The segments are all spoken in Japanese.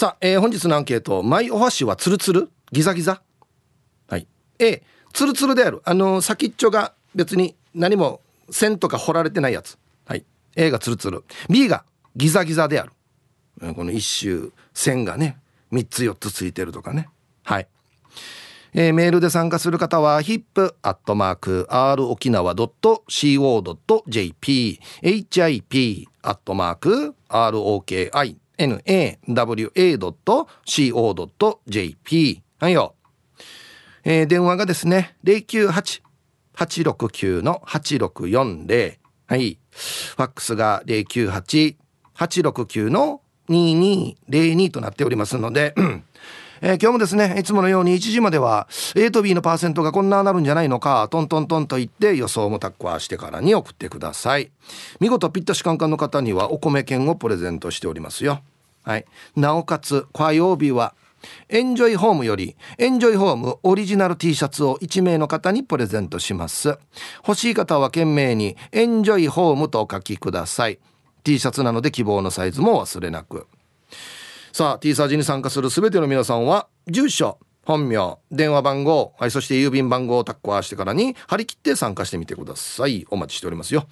さあ、えー、本日のアンケートマイお箸はツルツル？ギザギザ？はい。A ツルツルである。あの先っちょが別に何も線とか掘られてないやつ。はい。A がツルツル。B がギザギザである。この一周線がね3つ4つついてるとかね。はい。えー、メールで参加する方は hip.r 沖 nawa.co.jp はいよ。えー、電話がですね、098-869-8640。はい。ファックスが098-869-2202となっておりますので、えー、今日もですねいつものように1時までは A と B のパーセントがこんななるんじゃないのかトントントンと言って予想もタッコアしてからに送ってください見事ピッタシカンカンの方にはお米券をプレゼントしておりますよはい。なおかつ火曜日はエンジョイホームよりエンジョイホームオリジナル T シャツを1名の方にプレゼントします。欲しい方は懸命にエンジョイホームとお書きください。T シャツなので希望のサイズも忘れなく。さあ T サージに参加する全ての皆さんは住所本名電話番号、はい、そして郵便番号をタッコアしてからに張り切って参加してみてください。お待ちしておりますよ。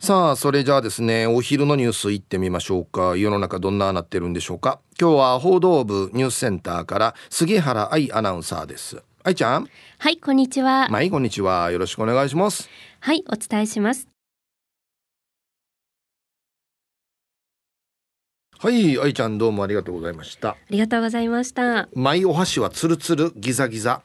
さあそれじゃあですねお昼のニュース行ってみましょうか。世の中どんななってるんでしょうか。今日は報道部ニュースセンターから杉原愛アナウンサーです。愛ちゃん。はいこんにちは。はいこんにちは。よろしくお願いします。はいお伝えします。はい愛ちゃんどうもありがとうございました。ありがとうございました。マイお箸はつるつるギザギザ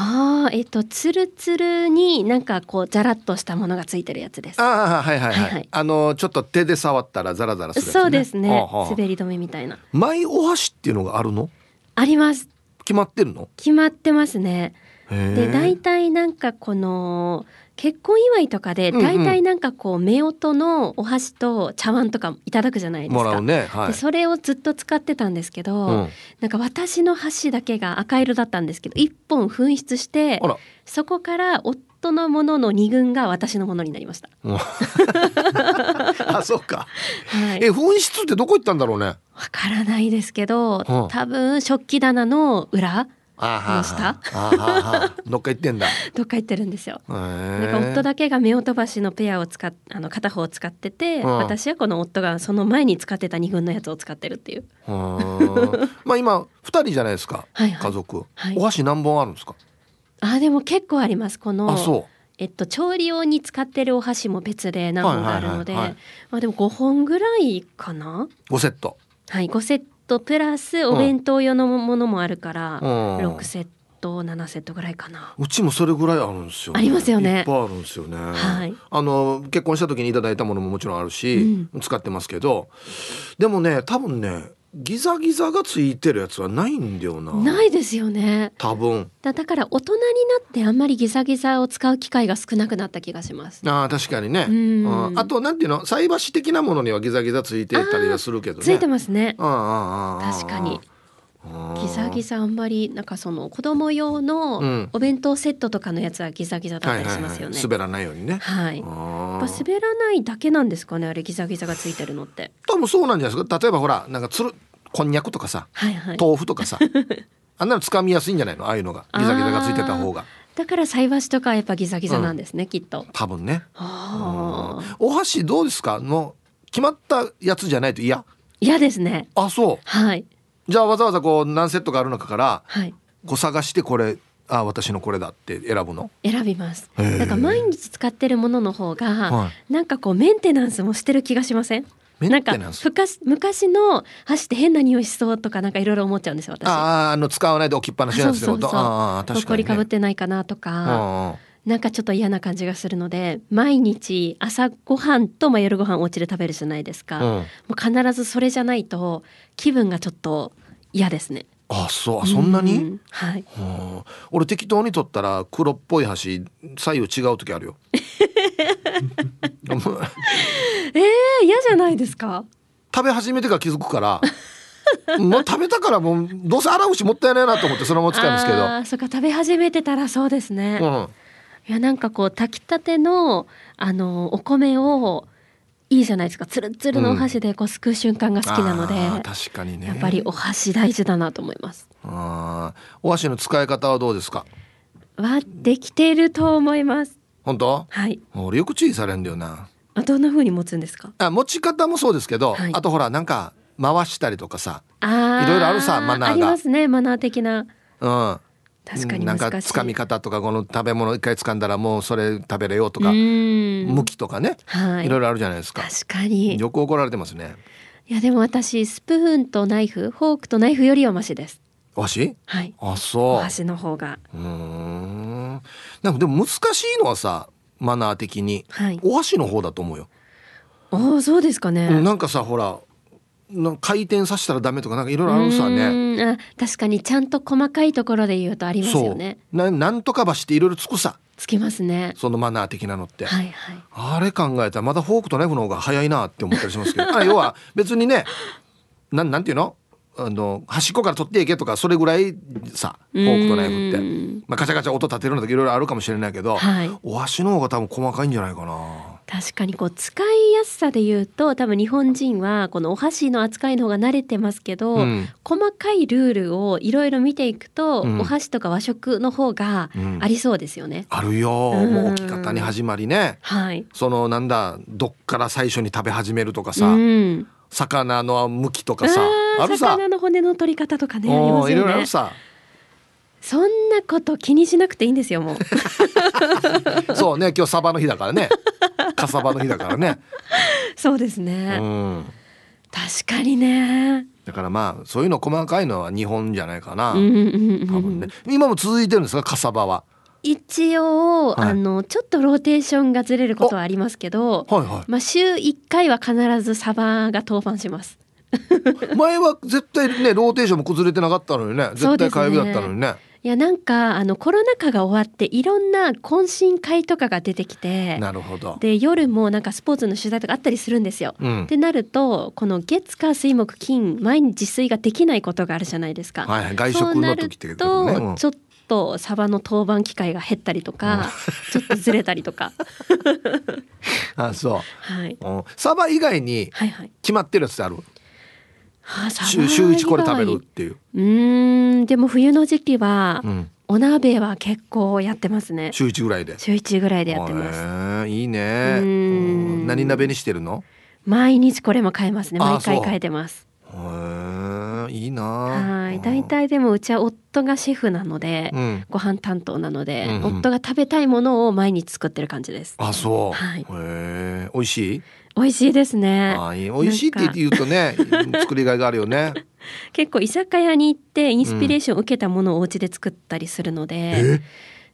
ああえっとつるつるになんかこうザラッとしたものがついてるやつです。ああはいはいはい、はいはい、あのちょっと手で触ったらザラザラする、ね、そうですね。滑り止めみたいな。マイお箸っていうのがあるの？あります。決まってるの？決まってますね。で大体なんかこの結婚祝いとかで大体なんかこう夫婦のお箸と茶碗とかいただくじゃないですか。もらうね、はい、でそれをずっと使ってたんですけど、うん、なんか私の箸だけが赤色だったんですけど一本紛失してそこから夫のものの二軍が私のものになりました。あ、そうか。はい、え、紛失ってどこ行ったんだろうね。わからないですけど、うん、多分食器棚の裏の下どっか行ってんだ。どっか行ってるんですよ。なんか夫だけが夫婦橋のペアを使っあの片方を使ってて、うん、私はこの夫がその前に使ってた二軍のやつを使ってるっていう。まあ今二人じゃないですか、はいはい、家族、はい、お箸何本あるんですか？あでも結構あります。このあそう。えっと、調理用に使ってるお箸も別で何本かあるので、まあでも5本ぐらいかな？5セット。はい5セットプラスお弁当用のものもあるから、うん、6セット7セットぐらいかな。うちもそれぐらいあるんですよ、ね、ありますよね。いっぱいあるんですよね、はい、あの結婚した時にいただいたものももちろんあるし、うん、使ってますけど。でもね多分ねギザギザがついてるやつはないんだよな。ないですよね。多分。だだから大人になってあんまりギザギザを使う機会が少なくなった気がします。あ確かにね。あとなんていうの？菜箸的なものにはギザギザついてたりはするけどね。ついてますね。確かにギザギザあんまりなんかその子供用のお弁当セットとかのやつはギザギザだったりしますよね、滑らないようにね。はい。滑らないだけなんですかねあれギザギザがついてるのって。多分そうなんじゃないですか。例えばほらなんかつるこんにゃくとかさ、はいはい、豆腐とかさ。あんなの掴みやすいんじゃないの？ああいうのがギザギザがついてた方が。だから菜箸とかやっぱギザギザなんですね、うん、きっと。多分ね。お箸どうですか？の決まったやつじゃないと嫌？嫌ですね。あそう。はいじゃあわざわざこう何セットかある中から、はい、こう探してこれあ私のこれだって選ぶの？選びます。なんか毎日使ってるものの方が、はい、なんかこうメンテナンスもしてる気がしません？なんか昔昔の箸って変な匂いしそうとかなんかいろいろ思っちゃうんですよ私。あああの使わないで置きっぱなしなんですけどああ確かに、ね、かぶってないかなとかなんかちょっと嫌な感じがするので毎日朝ごはんと、まあ、夜ご飯お家で食べるじゃないですか、うん、もう必ずそれじゃないと気分がちょっと嫌ですね。あそうそんなに、うん、はい、はあ、俺適当に取ったら黒っぽい箸左右違う時あるよ。えー、嫌じゃないですか？食べ始めてから気づくからもう食べたからもうどうせ洗うしもったいないなと思ってそのまま使うんですけど。あそっか食べ始めてたらそうですね、うん、いやなんかこう炊きたてのあのお米をいいじゃないですか。つるつるのお箸でこうすくう瞬間が好きなので、確かにね。やっぱりお箸大事だなと思います。あお箸の使い方はどうですか？はできていると思います。本当？はい。俺よく注意されるんだよな。あどんな風に持つんですか？あ持ち方もそうですけど、はい。あとほらなんか回したりとかさあーいろいろあるさマナーが。ありますねマナー的な。うん確かになんかつかみ方とかこの食べ物一回掴んだらもうそれ食べれようとか、うん。向きとかね、はい。いろいろあるじゃないですか。確かに。よく怒られてますね。いやでも私スプーンとナイフフォークとナイフよりはマシです。お箸はい。あおそう。箸の方が。うーん。なんかでも難しいのはさマナー的に。はい。お箸の方だと思うよ、おおそうですかね、うんなんかさほら回転させたらダメとかなんかいろいろあるさね。ねあ確かにちゃんと細かいところで言うとありますよね。ななんとか箸っていろいろつくさ。つきますね。そのマナー的なのって、はいはい。あれ考えたらまだフォークとナイフの方が早いなって思ったりしますけど。あ要は別にねなんなんていうの？あの端っこから取っていけとかそれぐらいさフォークとナイフって。うん。まあ、ガチャガチャ音立てるのとかいろいろあるかもしれないけど、はい。お箸の方が多分細かいんじゃないかな。確かにこう使いやすさで言うと多分日本人はこのお箸の扱いの方が慣れてますけど、うん。細かいルールをいろいろ見ていくと、うん。お箸とか和食の方がうん。ありそうですよね。あるよ、うん。もう置き方に始まりね。はい。そのなんだどっから最初に食べ始めるとかさ、うん、魚の向きとかさあるさ。魚の骨の取り方とかねいろいますよね。ろあるさ。そんなこと気にしなくていいんですよもう。そうね今日サバの日だからねカサバの日だからね、そうですうね。ん、確かにね。だからまあそういうの細かいのは日本じゃないかな、うんうんうん多分ね。今も続いてるんですか？火サバは。一応、はい。あのちょっとローテーションがずれることはありますけど、はいはまあ週一回は必ずサバが登板します。い前は絶対ねローテーションも崩れてなかったのにね絶対火曜日だったのにねいやなんかあのコロナ禍が終わっていろんな懇親会とかが出てきてなるほど。で夜もなんかスポーツの取材とかあったりするんですよ。うん。ってなるとこの月火水木金毎日自炊ができないことがあるじゃないですか。はいはい外食の時ってね。うんなるとちょっとサバの当番機会が減ったりとか、ちょっとずれたりとか、あそう。はい、うん。サバ以外にはいはい。決まってるやつってある？はあ、サバ週週一これ食べる以っていう、外うーんでも冬の時期は、うん、お鍋は結構やってますね。週一ぐらいで。週一ぐらいでやってます。いいね。何鍋にしてるの？毎日これも変えますね。あ毎回そう。変えてます。いいなはい。大体でもうちは夫がシェフなので、うん。ご飯担当なので、うんうん。夫が食べたいものを毎日作ってる感じです。あそう、はい。へえ美味しい？美味しいですね。あいい。美味しいって言うとね 作りがいがあるよね。結構居酒屋に行ってインスピレーションを受けたものをお家で作ったりするので、え？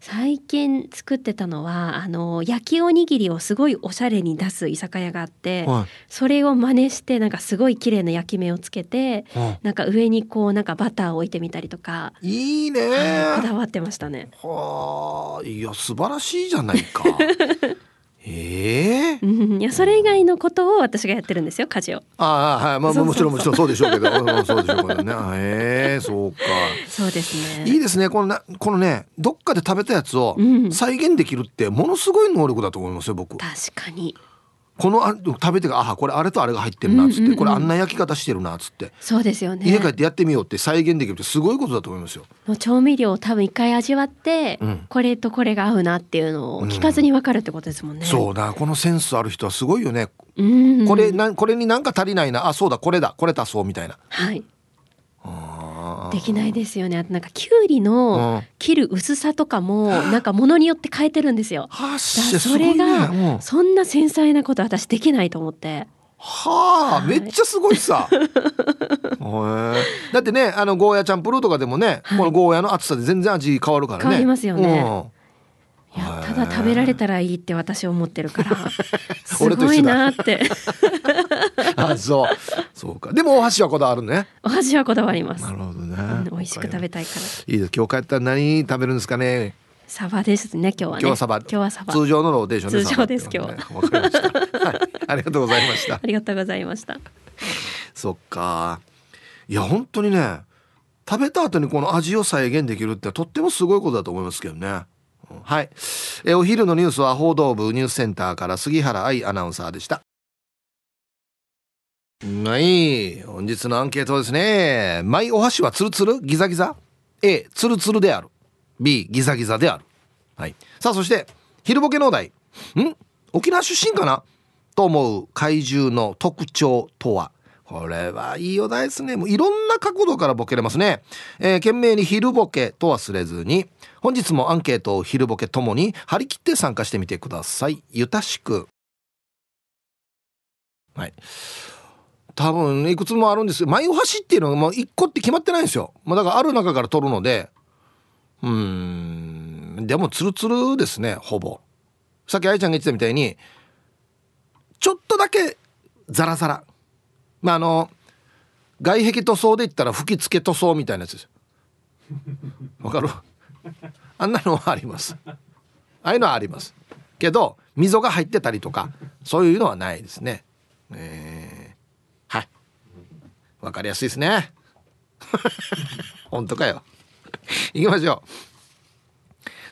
最近作ってたのはあの焼きおにぎりをすごいおしゃれに出す居酒屋があって、はそれを真似してなんかすごい綺麗な焼き目をつけてい。はなんか上にこうなんかバターを置いてみたりとか、いいいね。はいこだわってましたね。はあいや素晴らしいじゃないか ええ。うん、いやそれ以外のことを私がやってるんですよ家事を。ああはい。まあもちろんもちろんそうでしょうけど。うんそうでしょうけどね。へえそうか。そうですね。いいですね。このなこのねどっかで食べたやつをうん。再現できるってものすごい能力だと思いますよ僕。確かにこのあ食べてがあこれあれとあれが入ってるなっつって、うんうんうんこれあんな焼き方してるなっつって、そうですよね。家帰ってやってみようって再現できるってすごいことだと思いますよ。もう調味料を多分一回味わって、うんこれとこれが合うなっていうのを聞かずに分かるってことですもんね。そうだこのセンスある人はすごいよね。うん。これなんこれになんか足りないなあそうだこれだこれ足そうみたいな。はい。あーできないですよね。あとなんかきゅうりのうん。切る薄さとかもなんかものによって変えてるんですよ。それが、そん。な繊細なこと私できないと思って。はあ、はい。めっちゃすごいさ。だってねあのゴーヤチャンプルーとかでもね、はい。このゴーヤの厚さで全然味変わるからね。変わりますよね。うん。いやただ食べられたらいいって私思ってるから。すごいなってあそうそうかでもお箸はこだわるね。お箸はこだわりますな、るほどね。うん、美味しく食べたいからいいです今日帰ったら何食べるんですかね？サバですね今日はね今日はサバ。今日はサバ通常のローテーションで通常ですサバってことねわかりました。はい、ありがとうございましたあ。りがとうございましたそっか。いや本当にね、食べた後にこの味を再現できるってとってもすごいことだと思いますけどね。うんはい。えお昼のニュースは報道部ニュースセンターから杉原愛アナウンサーでした。はい。本日のアンケートですね。マイお箸はツルツル？ギザギザ ?A、ツルツルである。B、ギザギザである。はい。さあ、そして、昼ボケのお題。ん？沖縄出身かな？と思う怪獣の特徴とは？これはいいお題ですね。もういろんな角度からボケれますね。えー、懸命に昼ボケと忘れずに、本日もアンケートを昼ボケともに張り切って参加してみてください。ゆたしく。はい。多分、いくつもあるんですよ。前を走っていうのがもう1個って決まってないんですよ。まあ、だからある中から取るので、うん、でもツルツルですね、ほぼ。さっき愛ちゃんが言ってたみたいに、ちょっとだけザラザラ。まあ、あの、外壁塗装で言ったら吹き付け塗装みたいなやつです。わかる？あんなのはありますああいうのはありますけど溝が入ってたりとかそういうのはないですねえー、わかりやすいですね。本当かよ。行きましょう。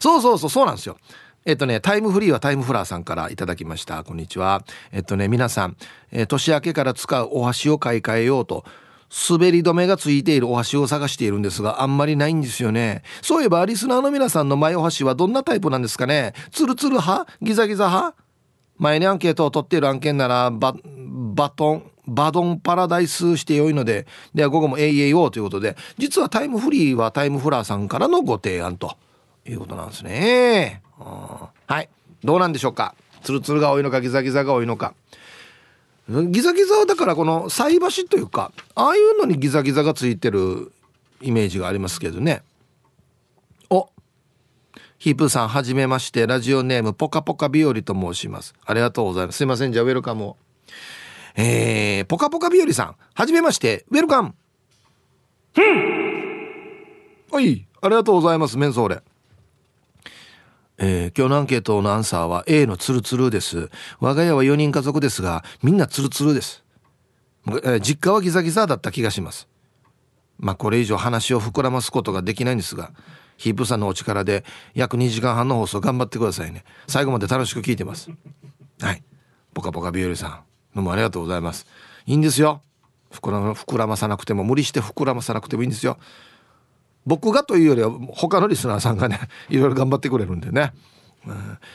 そうそうそうそうなんですよ。えっとね、タイムフリーはタイムフラーさんからいただきました。こんにちは。えっとね、皆さん、えー、年明けから使うお箸を買い替えようと、滑り止めがついているお箸を探しているんですがあんまりないんですよね。そういえばリスナーの皆さんの前お箸はどんなタイプなんですかね。ツルツル派？ギザギザ派？前にアンケートを取っている案件ならババトン？バドンパラダイスして良いのででは午後も AAO ということで実はタイムフリーはタイムフラーさんからのご提案ということなんですね。はい。どうなんでしょうか？ツルツルが多いのかギザギザが多いのか。ギザギザはだからこの菜箸というかああいうのにギザギザがついてるイメージがありますけどね。お。ヒープーさんはじめまして。ラジオネームポカポカ日和と申します。ありがとうございます。すいません。じゃあウェルカムを。えー、ポカポカ日和さんはじめましてウェルカムはいありがとうございますメンソーレえー、今日のアンケートのアンサーは A のツルツルです。我が家は4人家族ですが、みんなツルツルです。えー、実家はギザギザだった気がします。まあこれ以上話を膨らますことができないんですが、ヒープさんのお力で約2時間半の放送頑張ってくださいね。最後まで楽しく聞いてます。はい。ポカポカ日和さん、どうもありがとうございます。いいんですよ。膨ららまさなくても、無理して膨らまさなくてもいいんですよ。僕がというよりは他のリスナーさんがね いろいろ頑張ってくれるんでね、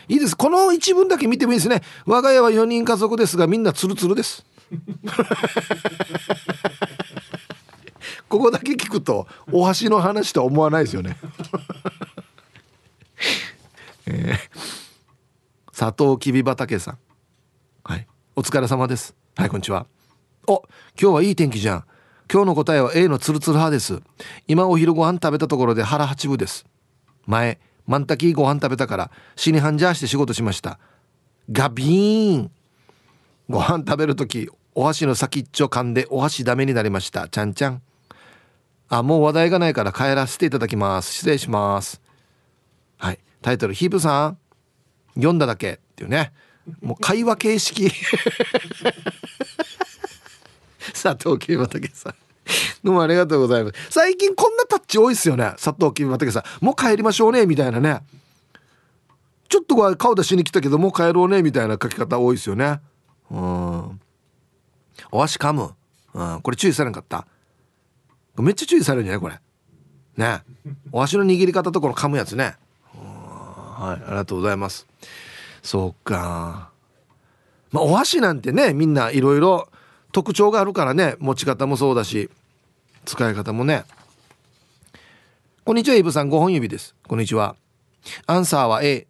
いいです。この一文だけ見てもいいですね。我が家は4人家族ですがみんなツルツルです。ここだけ聞くとお箸の話とは思わないですよね。えー、佐藤きび畑さん。お疲れ様です。はいこんにちは。お今日はいい天気じゃん。今日の答えは A のツルツル派です。今お昼ご飯食べたところで腹八分です。前マンタキーご飯食べたから死に半ジャーして仕事しました。ガビーン。ご飯食べる時お箸の先っちょ噛んでお箸ダメになりました。ちゃんちゃん。あもう話題がないから帰らせていただきます。失礼します。はいタイトルヒープさん。読んだだけ。っていうね。もう会話形式。佐藤木畑さん。どうもありがとうございます。最近こんなタッチ多いですよね。佐藤木畑さん。もう帰りましょうねみたいなね。ちょっと顔出しに来たけどもう帰ろうねみたいな書き方多いですよね。うん。お足噛む、うん、これ注意されんかった。めっちゃ注意されるんじゃないこれ。ね。お足の握り方とこの噛むやつね。はいありがとうございます。そうか。まあお箸なんてねみんないろいろ特徴があるからね持ち方もそうだし使い方もね。こんにちはイブさん。5本指です。こんにちは。アンサーは A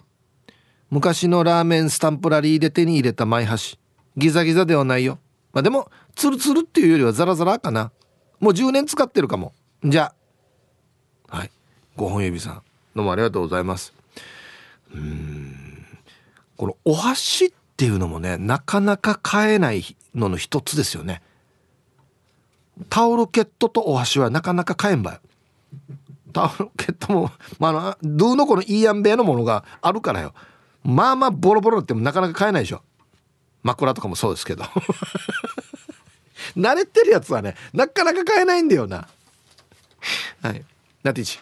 昔のラーメンスタンプラリーで手に入れたマイ箸。ギザギザではないよ。まあでもツルツルっていうよりはザラザラかな。もう10年使ってるかも。じゃあ。はい。5本指さん。どうもありがとうございます。うん。このお箸っていうのもねなかなか買えないのの一つですよね。タオルケットとお箸はなかなか買えんばよタオルケットも、まあ、あのドゥのこのいいやんべのものがあるからよ。まあまあボロボロってもなかなか買えないでしょ。枕とかもそうですけど。慣れてるやつはねなかなか買えないんだよな。はい。ナティチ。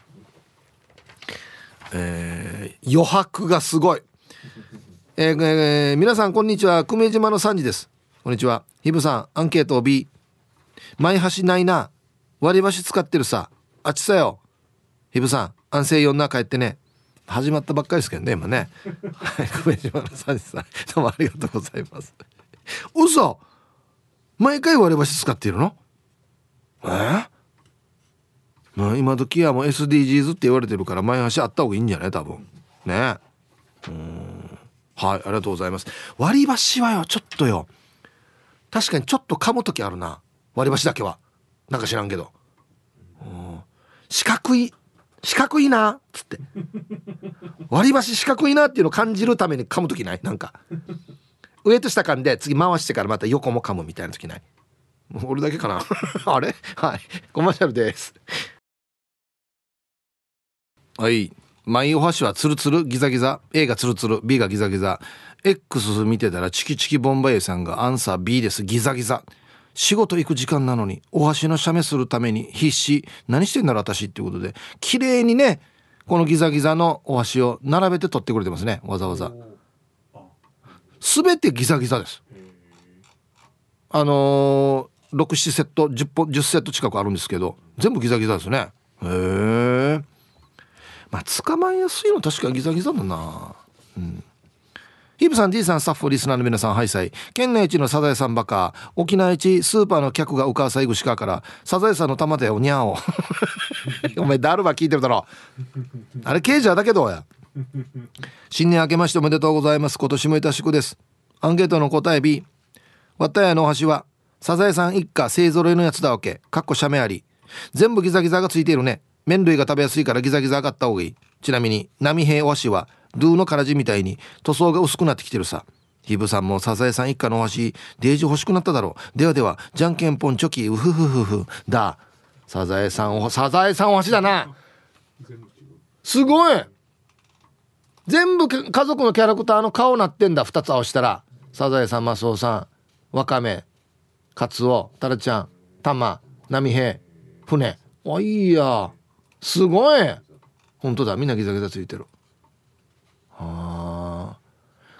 えー、余白がすごい。えー、えー、皆さんこんにちは。久米島の3時です。こんにちは。ひぶさんアンケートを B 前橋ないな。割り箸使ってるさ。あっちさよ。ひぶさん安静女帰ってね。始まったばっかりですけどね今ね。はい久米島のさんさん。どうもありがとうございます。嘘！毎回割り箸使っているの？え？ー、まあ、今時はもう SDGs って言われてるから前箸あった方がいいんじゃない？多分。ね。うん。はいありがとうございます。割り箸はよちょっとよ。確かにちょっと噛む時あるな。割り箸だけは。なんか知らんけど。四角い四角いな。つって。割り箸四角いなっていうのを感じるために噛む時ない？なんか。上と下噛んで次回してからまた横も噛むみたいな時ない？俺だけかな？あれ？はい。コマーシャルです。はい。マイお箸はツルツルギザギザ。A がツルツル B がギザギザ。X 見てたらチキチキボンバイエさんがアンサー B です。ギザギザ。仕事行く時間なのにお箸の写メするために必死。何してんだろ私っていうことで。綺麗にねこのギザギザのお箸を並べて取ってくれてますね。わざわざ。全てギザギザです。あのー、67セット10本10セット近くあるんですけど全部ギザギザですね。へえまあ捕まえやすいの確かギザギザだなうんヒブさん、D さん、スタッフ、リスナーの皆さん、ハイサイ。県内一のサザエさんバカ。沖縄一スーパーの客がうかさいぐしかから、サザエさんの玉でおにゃお。お前、ダルバ聞いてるだろ。あれ、ケージャーだけどや。新年明けましておめでとうございます。今年もいたしくです。アンケートの答え B。わったやのお箸は、サザエさん一家勢揃いのやつだわけ。かっこ写メあり。全部ギザギザがついているね。麺類が食べやすいからギザギザ上がった方がいい。ちなみに、波平お箸は、ルーのからじみたいに塗装が薄くなってきてるさ。ヒブさんもサザエさん一家のお箸、デージ欲しくなっただろう。ではでは、じゃんけんぽんチョキ、うふふふふ。だ。サザエさんお、サザエさんお箸だな。すごい全部家族のキャラクターの顔なってんだ。二つ合わせたら。サザエさん、マスオさん、ワカメ、カツオ、タラちゃん、タマ、波平、船。あ、いいや。すごい。本当だ。みんなギザギザついてる。あ。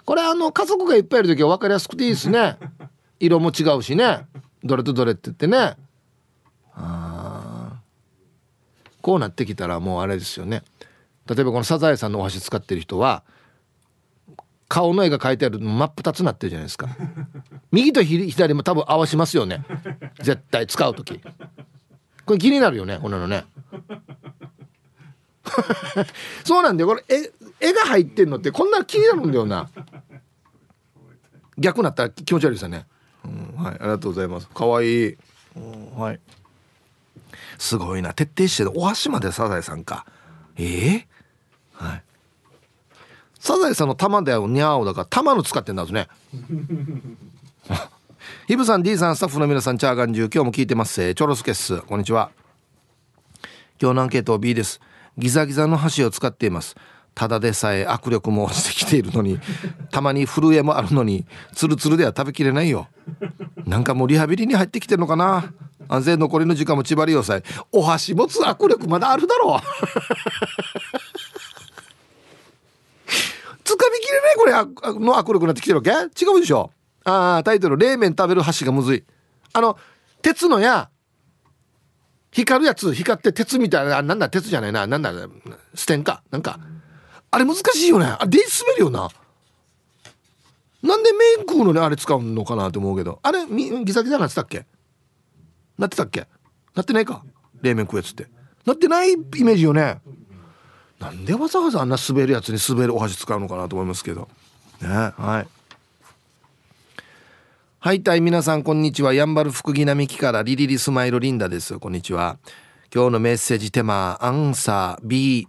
これあの家族がいっぱいいる時は分かりやすくていいですね。色も違うしね。どれとどれって言ってね。あ。こうなってきたらもうあれですよね。例えばこのサザエさんのお箸使ってる人は顔の絵が描いてある真っ二つなってるじゃないですか。右と左も多分合わしますよね。絶対使う時これ気になるよねこののね。そうなんだよ。これ絵絵が入ってんのってこんな気になるんだよな。逆なったら気持ち悪いですよね、うん、はいありがとうございます。かわいい、うん、はい。すごいな。徹底してお箸までサザエさんか。ええー、はい。サザエさんの玉だよにゃおだから玉の使ってんだぞね。ヒブさん D さんスタッフの皆さんチャーガンジュ今日も聞いてます。チョロスケッス。こんにちは。今日のアンケート B です。ギザギザの箸を使っています。ただでさえ握力も落ちてきているのに たまに震えもあるのにツルツルでは食べきれないよ。なんかもうリハビリに入ってきてるのかな。安全残りの時間も縛りよさいお箸持つ握力まだあるだろう。つかみきれないこれの握力になってきてるわけ？違うでしょ。ああタイトル「冷麺食べる箸がむずい」あの鉄のや光るやつ光って鉄みたいななんだ鉄じゃないななんだステンかなんか。あれ難しいよね。あれで滑るよな。なんでメイクのねあれ使うのかなと思うけど。あれギザギザなってたっけ？なってたっけ？なってないか？冷麺食うやつって。なってないイメージよね。なんでわざわざあんな滑るやつに滑るお箸使うのかなと思いますけど。ねはい。はいたい皆さんこんにちは。やんばる福木並木からリリリスマイルリンダですこんにちは。今日のメッセージテーマアンサー B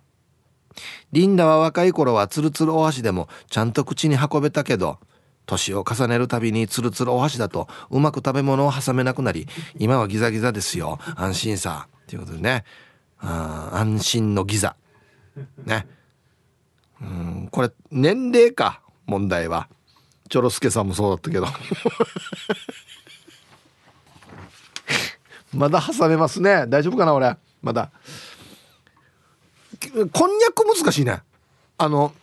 リンダは若い頃はツルツルお箸でもちゃんと口に運べたけど年を重ねるたびにツルツルお箸だとうまく食べ物を挟めなくなり今はギザギザですよ。安心さ。ということでね。あ安心のギザ。ね。うんこれ年齢か？問題は。チョロスケさんもそうだったけど。まだ挟めますね。大丈夫かな俺。まだ。こんにゃく難しいね。あの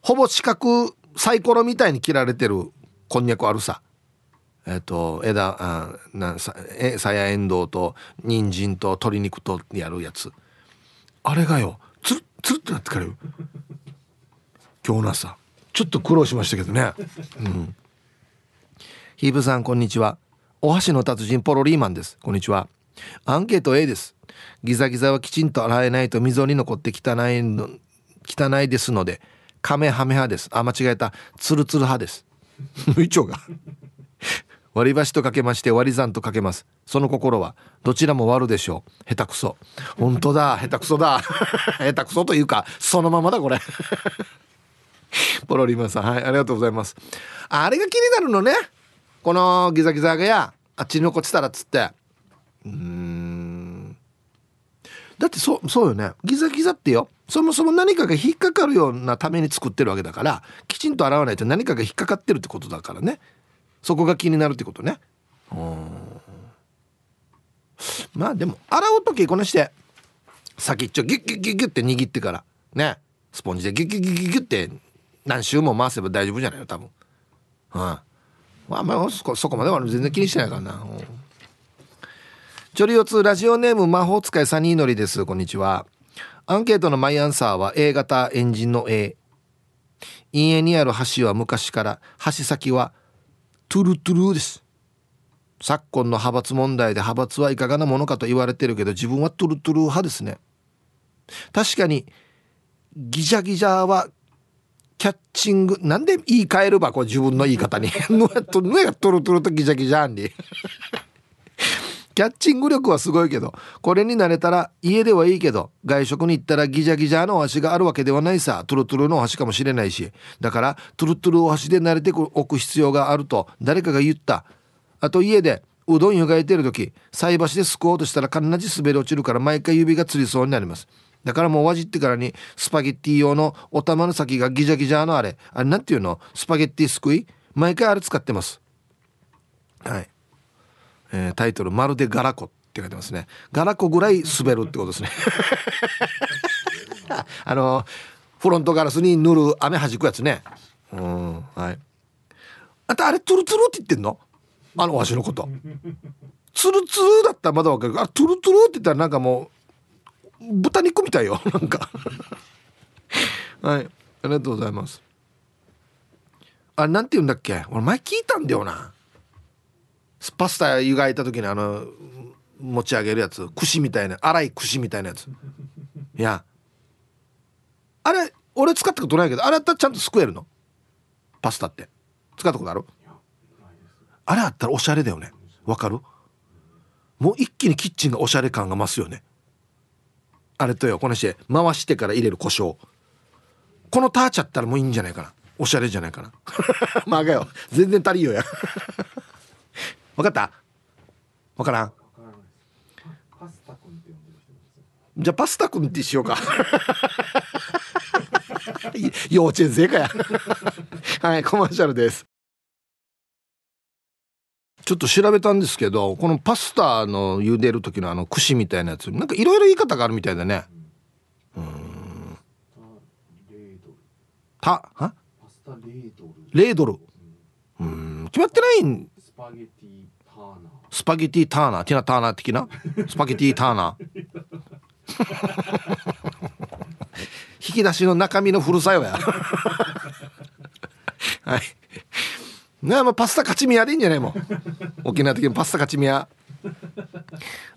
ほぼ四角サイコロみたいに切られてるこんにゃくあるさ。えっ、と枝あなさえさやえんどうと人参と鶏肉とやるやつ。あれがよつるつるってなってからよ今日の朝ちょっと苦労しましたけどね。うん。ヒーブさんこんにちは。お箸の達人ポロリーマンです。こんにちは。アンケート A です。ギザギザはきちんと洗えないと溝に残って汚いの汚いですのでカメハメ派です。あ間違えた。ツルツル派です。一応が。割り箸とかけまして割り算とかけます。その心はどちらも割るでしょう。下手くそ。本当だ。下手くそだ。下手くそというかそのままだこれ。ポロリマさんはいありがとうございます。あれが気になるのね。このギザギザがやあっちに残ってたらっつって。うん。だってそうそうよね。ギザギザってよ。そもそも何かが引っかかるようなために作ってるわけだからきちんと洗わないと何かが引っかかってるってことだからね。そこが気になるってことね。うん。まあでも洗う時このして先っちょギュッギュッギュッギュッって握ってからね。スポンジでギュッギュッギュッギュッって何周も回せば大丈夫じゃないの多分。うん。まあまあそこそこまでは全然気にしてないからな、うん、チョリオツラジオネーム魔法使いサニーノリです。こんにちは。アンケートのマイアンサーは A 型エンジンの A 陰影にある橋は昔から橋先はトゥルトゥルです。昨今の派閥問題で派閥はいかがなものかと言われてるけど自分はトゥルトゥル派ですね。確かにギジャギジャはキャッチングなんで言い換えるばこう自分の言い方に。ぬやとぬやトゥルトゥルとギジャギジャんにキャッチング力はすごいけどこれに慣れたら家ではいいけど外食に行ったらギジャギジャのお箸があるわけではないさトゥルトゥルのお箸かもしれないしだからトゥルトゥルお箸で慣れておく必要があると誰かが言ったあと家でうどん湯がいてる時菜箸ですくおうとしたら必ず滑り落ちるから毎回指がつりそうになりますだからもうわじってからにスパゲッティ用のお玉の先がギジャギジャのあれ。あれなんていうの？スパゲッティすくい？毎回あれ使ってます。はい。えー、タイトル「まるでガラコ」って書いてますね。ガラコぐらい滑るってことですね。あのフロントガラスに塗る雨はじくやつね。うんはい。あとあれトゥルトゥルって言ってんの？あのわしのこと。ツルツルだったらまだわかる。あトゥルトゥルって言ったらなんかもう豚肉みたいよ なんか。はい。ありがとうございます。あなんて言うんだっけ？俺前聞いたんだよな。パスタ湯がいた時にあの持ち上げるやつ。串みたいな粗い串みたいなやつ。いや。あれ俺使ったことないけどあれやったらちゃんとすくえるの？パスタって。使ったことある？あれあったらおしゃれだよね。わかる？もう一気にキッチンがおしゃれ感が増すよね。あれとよこのして回してから入れる胡椒このターチャったらもういいんじゃないかな。おしゃれじゃないかな。まあがよ。全然足りよや。分かった？分からん。じゃあパスタ君ってしようか。幼稚園生かや。はいコマーシャルですちょっと調べたんですけどこのパスタの茹でる時のあの串みたいなやつなんかいろいろ言い方があるみたいだね。うん。たは？レードル。うん。決まってないん？スパゲティターナー。スパゲティターナーティナ・ターナー的な？スパゲティターナー。引き出しの中身の古さよや。はいなあ、まあ、パスタ勝ち宮でいいんじゃないもん 沖縄的にパスタ勝ち宮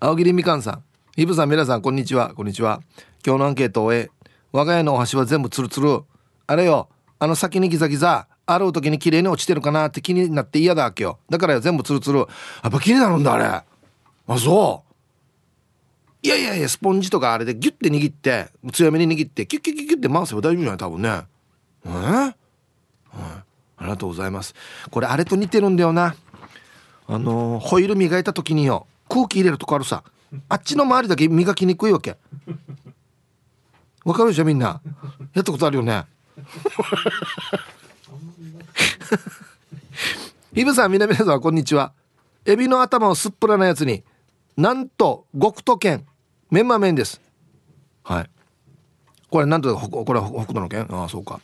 青桐みかんさん。イブさん皆さんこんにちは。こんにちは。今日のアンケートを終え我が家のお箸は全部ツルツル。あれよあの先にギザギザ洗う時に綺麗に落ちてるかなって気になって嫌だわけよ。だから全部ツルツル。やっぱ気になるんだあれ。あそう。いやいやいやスポンジとかあれでギュッて握って強めに握ってキュッキュッキュッキュッて回せば大丈夫じゃない多分ね。え？ー、ありがとうございますこれあれと似てるんだよなあのー、ホイール磨いた時によ空気入れるとこあるさあっちの周りだけ磨きにくいわけわかるでしょみんなやったことあるよね イブさん、南さん、こんにちは。エビの頭をすっぷらなやつに、なんと、極都県、メンマ麺です。はい。これ、なんと、これは北斗の県ああ、そうか。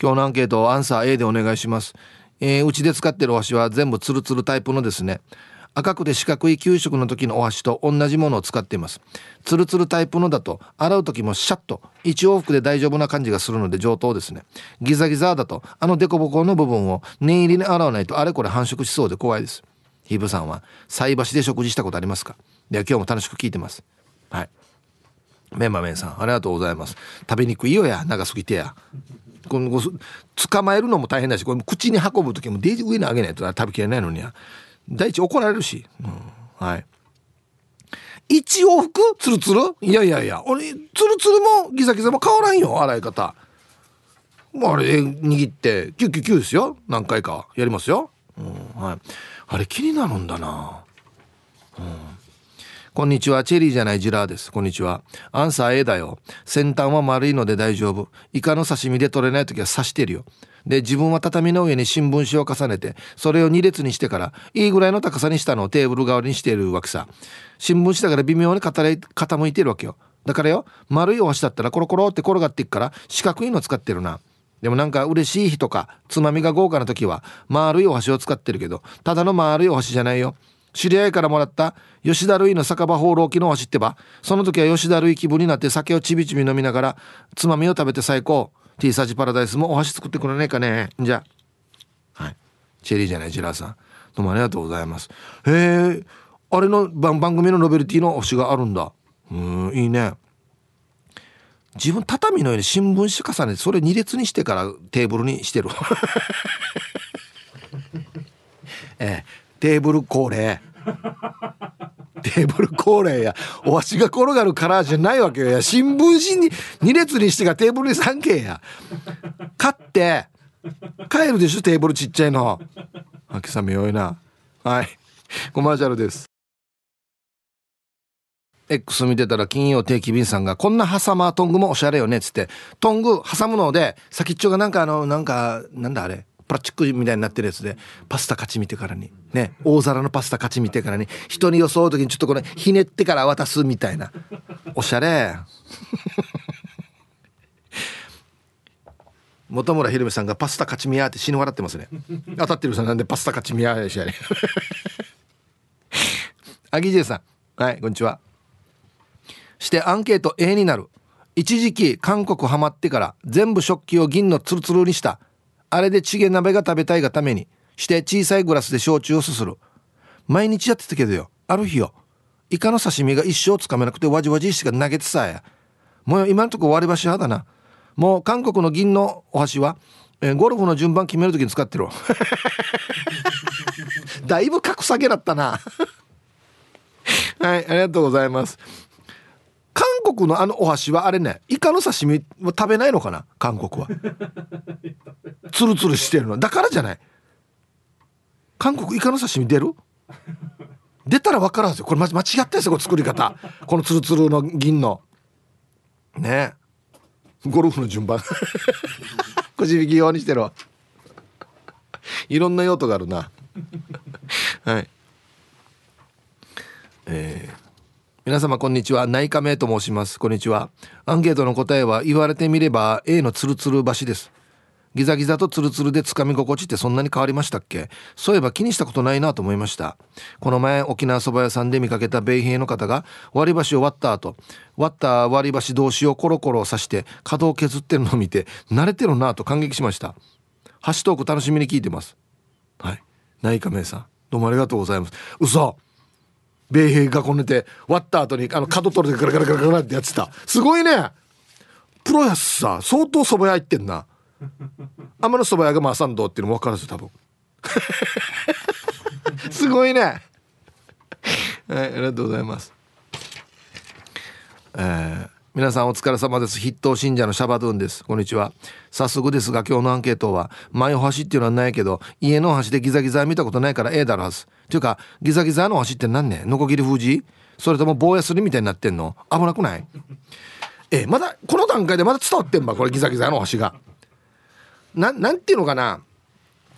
今日のアンケート、アンサー A でお願いします。えー、うちで使ってるお箸は全部ツルツルタイプのですね。赤くて四角い給食の時のお箸と同じものを使っています。ツルツルタイプのだと洗う時もシャッと一往復で大丈夫な感じがするので上等ですね。ギザギザだとあのデコボコの部分を念入りに洗わないとあれこれ繁殖しそうで怖いです。ヒブさんは菜箸で食事したことありますか？では今日も楽しく聞いてます。はい。メンマメンさんありがとうございます。食べにくいよや長すぎてや。この捕まえるのも大変だしこれ口に運ぶ時もデージ上に上げないと食べきれないのに第一怒られるし、うん、はい。一往復ツルツル？いやいやいや。俺ツルツルもギザギザも変わらんよ洗い方。もうあれ握ってキュキュキュですよ。何回かやりますよ、うん、はい。あれ気になるんだな。うん。こんにちは。チェリーじゃないジラーです。こんにちは。アンサー A だよ。先端は丸いので大丈夫。イカの刺身で取れない時は刺してるよ。で、自分は畳の上に新聞紙を重ねて、それを2列にしてから、いいぐらいの高さにしたのをテーブル代わりにしているわけさ。新聞紙だから微妙に傾いてるわけよ。だからよ、丸いお箸だったらコロコロって転がっていくから、四角いの使ってるな。でもなんか嬉しい日とか、つまみが豪華な時は、丸いお箸を使ってるけど、ただの丸いお箸じゃないよ。知り合いからもらった吉田類の酒場放浪記のを知ってばその時は吉田類気分になって酒をちびちび飲みながらつまみを食べて最高。T サージパラダイスもお箸作ってくれないかね。じゃあ。はい。チェリーじゃないジラーさん。どうもありがとうございます。へえあれの番組のノベルティのお箸があるんだ。うんいいね。自分畳の上に新聞紙重ねてそれ2列にしてからテーブルにしてる ええ。テーブル恒例テーブル恒例や。お箸が転がるカラーじゃないわけよ。や新聞紙に2列にしてがテーブルに3軒や。買って帰るでしょテーブルちっちゃいの。秋雨よいな。はい。コマーシャルです。X 見てたら金曜定期便さんがこんな挟まトングもおしゃれよねっつって。トング挟むので先っちょがなんかあのなんかなんだあれ。ラチックみたいになってるやつでパスタ勝ち見てからに。ね。大皿のパスタ勝ち見てからに。人に装う時にちょっとこれひねってから渡すみたいな。おしゃれ。本村ひろみさんがパスタ勝ち見やって死に笑ってますね。当たってるさんなんでパスタ勝ち見ややしやねあぎじえさん。はいこんにちは。してアンケート A になる。一時期韓国ハマってから全部食器を銀のツルツルにした。あれでチゲ鍋が食べたいがためにして小さいグラスで焼酎をすする。毎日やってたけどよ。ある日よイカの刺身が一生つかめなくてわじわじしか投げてさや。もう今のとこ割り箸派だな。もう韓国の銀のお箸は、えー、ゴルフの順番決める時に使ってる だいぶ格下げだったな。はいありがとうございます。韓国のあのお箸はあれねイカの刺身は食べないのかな韓国は。ツルツルしてるの。だからじゃない。韓国イカの刺身出る？出たら分からんすよ。これ間違ってんですよ作り方。このツルツルの銀の。ね。ゴルフの順番。くじ引き用にしてるわ。いろんな用途があるな。はい。えー。皆様こんにちは。内科名と申します。こんにちは。アンケートの答えは言われてみれば A のツルツル橋です。ギザギザとツルツルでつかみ心地ってそんなに変わりましたっけ？そういえば気にしたことないなと思いました。この前沖縄そば屋さんで見かけた米兵の方が割り箸を割った後割った割り箸同士をコロコロ刺して角を削ってるのを見て慣れてるなと感激しました。ハッシュトーク楽しみに聞いてます。はい。内科名さんどうもありがとうございます。嘘！米兵がこねて割った後にあの角取るでガラガラガラガラってやってた。すごいね。プロやすさ相当そば屋行ってんな。天のそば屋がまあ三道っていうのも分からず多分。すごいね。はいありがとうございます。えー、皆さんお疲れ様です。筆頭信者のシャバドゥンです。こんにちは。早速ですが今日のアンケートは前お箸っていうのはないけど家の箸でギザギザ見たことないから A だろはず。っていうかギザギザの箸って何ねノコギリ封じ？それとも棒やすりみたいになってんの？危なくない？えまだこの段階でまだ伝わってんばこれギザギザの箸が。ななんていうのかな？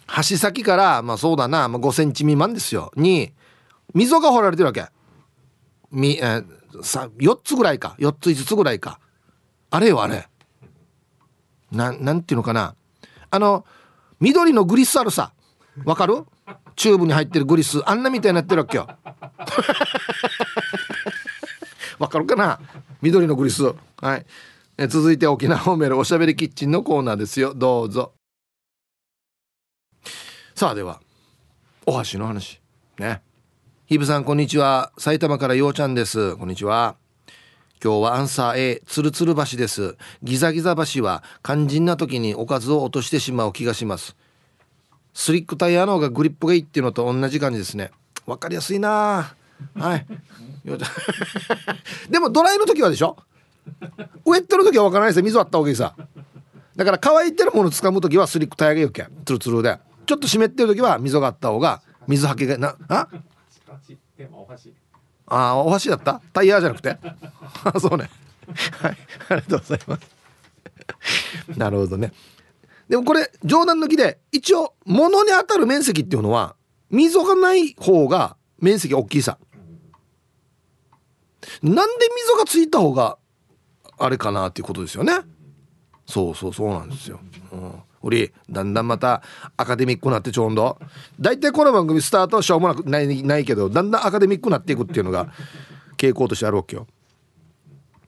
箸先からまあそうだな、まあ、5センチ未満ですよ。に溝が掘られてるわけ。み、えー4つぐらいか。4つ5つぐらいか。あれよあれ。ななんていうのかな。あの緑のグリスあるさ。わかる？チューブに入ってるグリス。あんなみたいになってるわけよ。わかるかな？緑のグリス。はい。え続いて沖縄ホーメルおしゃべりキッチンのコーナーですよ。どうぞ。さあではお箸の話。ね。ヒブさんこんにちは。埼玉からようちゃんです。こんにちは。今日はアンサー A つるつる橋です。ギザギザ橋は肝心な時におかずを落としてしまう気がします。スリックタイヤの方がグリップがいいっていうのと同じ感じですね。わかりやすいな。はい。でもドライの時はでしょ？ウェットの時は分からないですよ。水あった方がいいさ。だから乾いてるもの掴む時はスリックタイヤがいいわけツルツルで。ちょっと湿ってる時は溝があった方が水はけがなあ？ああお箸だった？タイヤじゃなくて？そうね。はい。ありがとうございます。なるほどね。でもこれ冗談抜きで一応物に当たる面積っていうのは溝がない方が面積大きいさ。なんで溝がついた方があれかなっていうことですよね。そうそうそうなんですよ、うん。俺だんだんまたアカデミックになってちょうど大体この番組スタートはしょうもなくないないけどだんだんアカデミックになっていくっていうのが傾向としてあるわけよ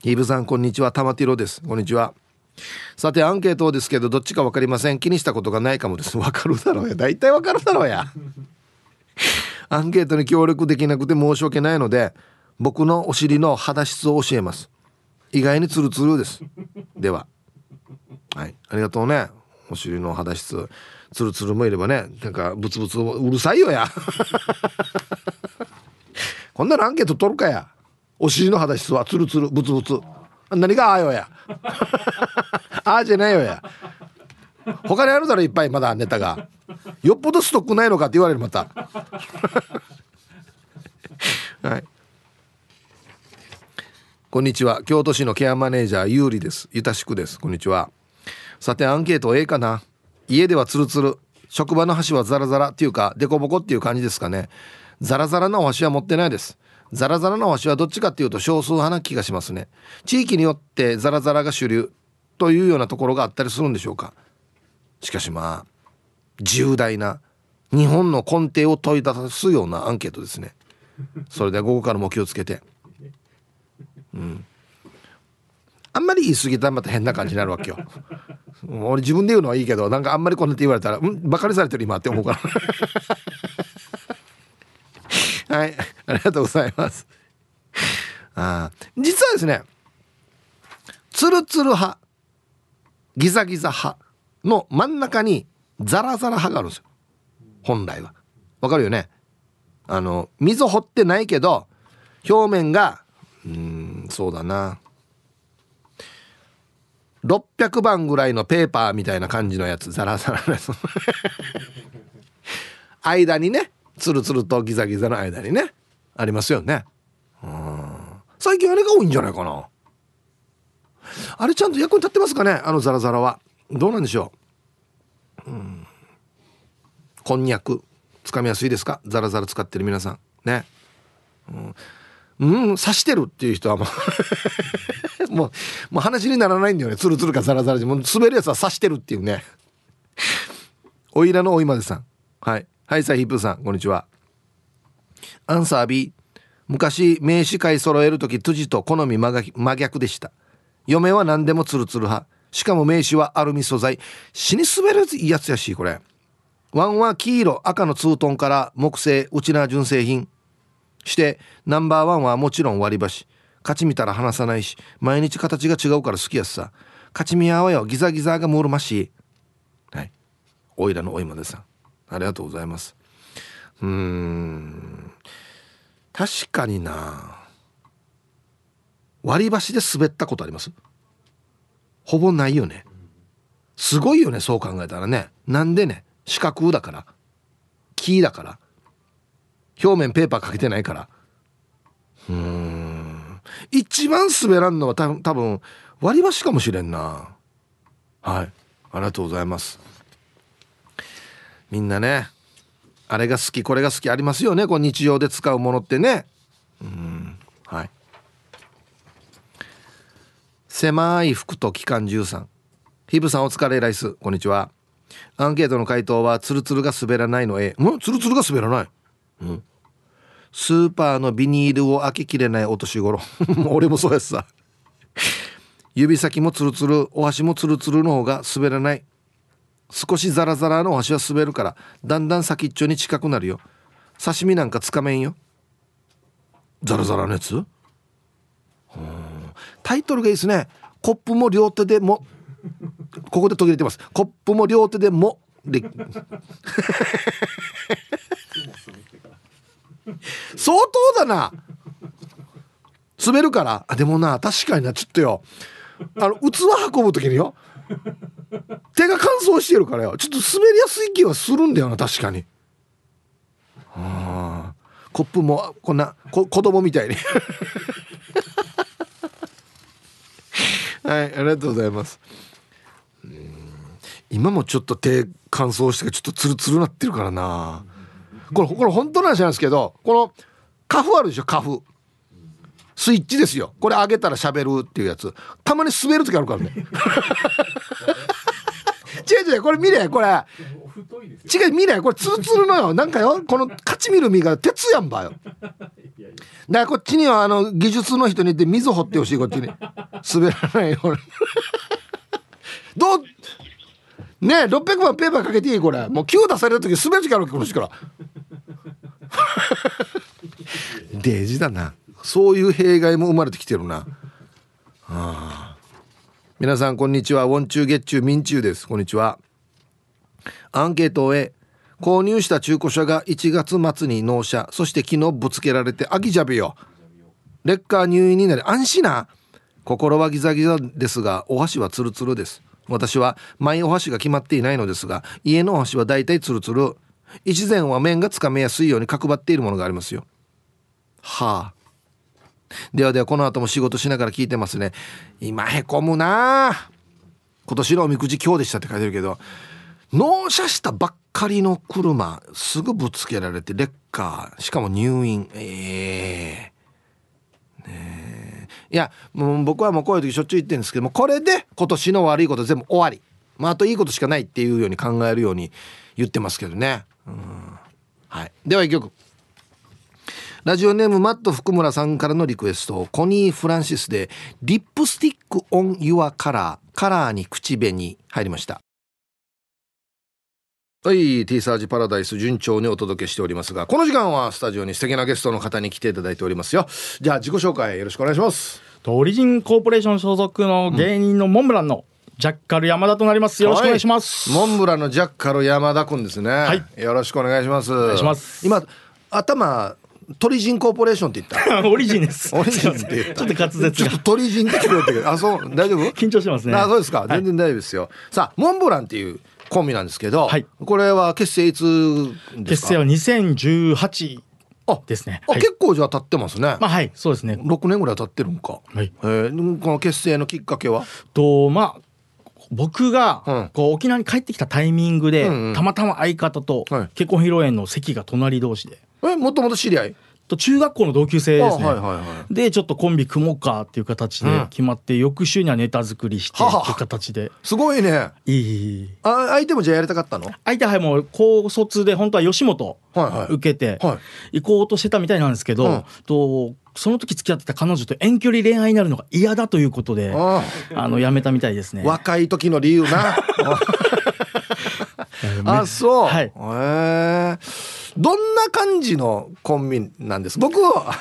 ヒブさんこんにちは玉ティロですこんにちはさてアンケートですけどどっちか分かりません気にしたことがないかもです分かるだろうや大体分かるだろうやアンケートに協力できなくて申し訳ないので僕のお尻の肌質を教えます意外にツルツルですでははいありがとうねお尻の肌質ツルツルもいればねなんかブツブツうるさいよや。こんなのアンケート取るかや。お尻の肌質はツルツルブツブツ。何があよや。ああじゃないよや。他にあるだろいっぱいまだネタが。よっぽどストックないのかって言われるまた。はい。こんにちは。京都市のケアマネージャーゆうりです。ゆたしくです。こんにちは。さてアンケート A かな。家ではツルツル。職場の箸はザラザラっていうかデコボコっていう感じですかね。ザラザラなお箸は持ってないです。ザラザラなお箸はどっちかっていうと少数派な気がしますね。地域によってザラザラが主流。というようなところがあったりするんでしょうか。しかしまあ重大な日本の根底を問い出すようなアンケートですね。それでは午後からも気をつけて。うん。あんまり言い過ぎたらまた変な感じになるわけよ。俺自分で言うのはいいけどなんかあんまりこんなって言われたらうんバカにされてる今って思うから。はいありがとうございます。あ実はですねツルツル派ギザギザ派の真ん中にザラザラ派があるんですよ。本来は。わかるよね？あの溝掘ってないけど表面がうんそうだな。600番ぐらいのペーパーみたいな感じのやつ。ザラザラのやつ。間にねツルツルとギザギザの間にね。ありますよね。うん。最近あれが多いんじゃないかな。あれちゃんと役に立ってますかね？あのザラザラは。どうなんでしょう？うん。こんにゃく。つかみやすいですか？ザラザラ使ってる皆さん。ね。うん。うん刺してるっていう人はもう。もうもう話にならないんだよね。ツルツルかザラザラでもう滑るやつは刺してるっていうね。おいらのおいまでさん。はい。はいさあヒープさん。こんにちは。アンサー B 昔名刺買い揃える時辻と好み真逆でした。嫁は何でもツルツル派。しかも名刺はアルミ素材。死に滑るやつやしこれ。ワンは黄色赤のツートンから木製うちな純正品。してナンバーワンはもちろん割り箸。勝ち見たら離さないし毎日形が違うから好きやすさ。勝ち見合わよギザギザがモールマシはい。おいらのおいまでさん。ありがとうございます。うーん。確かにな。割り箸で滑ったことあります？ほぼないよね。すごいよねそう考えたらね。なんでね？四角だから。木だから。表面ペーパーかけてないから。うん。一番滑らんのは多分割り箸かもしれんな。はい。ありがとうございます。みんなねあれが好きこれが好きありますよね。こう日常で使うものってね。うん。はい。狭い服と機関銃さん。ヒブさんお疲れライス。こんにちは。アンケートの回答はツルツルが滑らないの A ん？ツルツルが滑らない、うん、スーパーのビニールを開けきれないお年頃。俺もそうやつさ。指先もツルツルお箸もツルツルの方が滑らない。少しザラザラのお箸は滑るからだんだん先っちょに近くなるよ。刺身なんかつかめんよ。ザラザラのやつ？タイトルがいいですね。コップも両手でもここで途切れてます。コップも両手でもで相当だな。滑るから。あでもな確かになちょっとよ。あの器運ぶ時によ。手が乾燥してるからよ。ちょっと滑りやすい気はするんだよな確かに。あコップもこんなこ子供みたいに。はいありがとうございます。今もちょっと手乾燥してちょっとツルツルなってるからな。これこれ本当の話なんですけどこのカフあるでしょカフ。スイッチですよ。これ上げたら喋るっていうやつ。たまに滑る時あるからね。違う違うこれ見れこれ。違う見れ。これツルツルのよ。なんかよこの勝ち見る実が鉄やんばよ。だからこっちにはあの技術の人に言って水掘ってほしいこっちに。滑らないよどうねえ600万ペーパーかけていい？これもう9出される時滑る時あるこの人から デージだなそういう弊害も生まれてきてるな。はあ、皆さんこんにちは。ウォンチューゲッチューミンチューです。こんにちは。アンケートを終え、購入した中古車が1月末に納車、そして昨日ぶつけられて秋ジャビよ。レッカー入院になり安心な。心はギザギザですが、お箸はツルツルです。私はマイお箸が決まっていないのですが、家のお箸はだいたいツルツル。一前は面がつかめやすいように角張っているものがありますよ。はあ。ではではこの後も仕事しながら聞いてますね今へこむな今年のおみくじ今日でしたって書いてるけど納車したばっかりの車すぐぶつけられてレッカーしかも入院ええー、ねいやもう僕はもうこういう時しょっちゅう言ってるんですけどもこれで今年の悪いこと全部終わり。まああといいことしかないっていうように考えるように言ってますけどね。うん。はい。では一曲。ラジオネームマット福村さんからのリクエスト。コニー・フランシスで「リップスティック・オン・ユア・カラー」カラーに口紅入りました。はい、T サージパラダイス順調にお届けしておりますが、この時間はスタジオに素敵なゲストの方に来ていただいておりますよ。じゃあ自己紹介よろしくお願いします。オリジンコーポレーション所属の芸人のモンブランのジャッカル山田となります。よろしくお願いします。はい、モンブランのジャッカル山田くんですね。はい。よろしくお願いします。お願いします。今、頭鳥人コーポレーションって言った？オリジンですオリジンって言ったちょっと滑舌ちょっと鳥人って聞こえたけどあそう大丈夫？緊張してますねあそうですか、全然大丈夫ですよさあモンブランっていうコンビなんですけど、はい、これは結成いつ結成は2018ですね。あ、結構じゃあ経ってますね。まあはい、そうですね。六年ぐらい経ってるんか。はい。えー、この結成のきっかけは？とまあ僕がこう沖縄に帰ってきたタイミングで、うんうん、たまたま相方と結婚披露宴の席が隣同士で。えもともと知り合い？と中学校の同級生ですね、はいはいはい、でちょっとコンビ組もうかっていう形で決まって、うん、翌週にはネタ作りしてっていう形で。すごいね。いいあ相手もじゃあやりたかったの？相手はもう高卒で本当は吉本受けて行こうとしてたみたいなんですけど、はいはい、とその時付き合ってた彼女と遠距離恋愛になるのが嫌だということであのやめたみたいですね。若い時の理由な。あそう、はい、へえどんな感じのコンビなんです？僕は、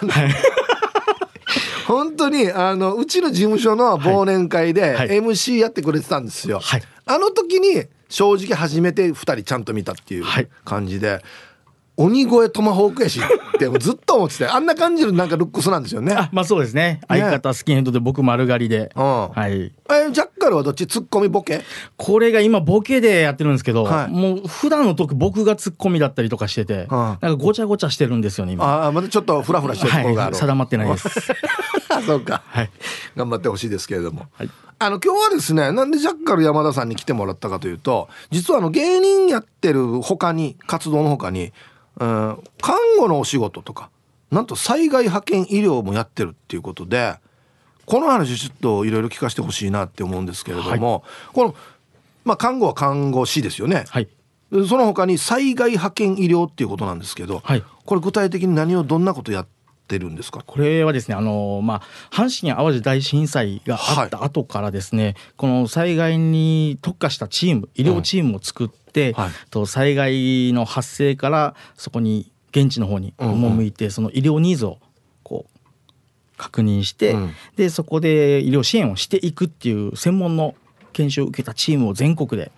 本当にあのうちの事務所の忘年会で MC やってくれてたんですよ、はい、あの時に正直初めて2人ちゃんと見たっていう感じで、鬼越トマホークやしってずっと思ってて あんな感じのなんかルックスなんですよね。あまあそうですね。相方スキンヘッドで僕丸刈りで、うん、はい。えジャッカルはどっち？ツッコミボケ？これが今ボケでやってるんですけど、はい、もう普段の時僕がツッコミだったりとかしてて、うん、なんかごちゃごちゃしてるんですよね今。あまだちょっとフラフラしてるところがある、はい、定まってないです。そうか、はい、頑張ってほしいですけれども、はい、あの今日はですねなんでジャッカル山田さんに来てもらったかというと実はあの芸人やってる他に活動の他に看護のお仕事とかなんと災害派遣医療もやってるっていうことでこの話ちょっといろいろ聞かせてほしいなって思うんですけれども、はい、このまあ看護は看護師ですよね。はい。その他に災害派遣医療っていうことなんですけど、はい、これ具体的に何をどんなことやってるんですか？これはですねあの、まあ、阪神・淡路大震災があった後からですね、はい、この災害に特化したチーム医療チームを作って、うん。はい、と災害の発生からそこに現地の方に赴いて、うん。うん、その医療ニーズをこう確認して、うん、でそこで医療支援をしていくっていう専門の研修を受けたチームを全国で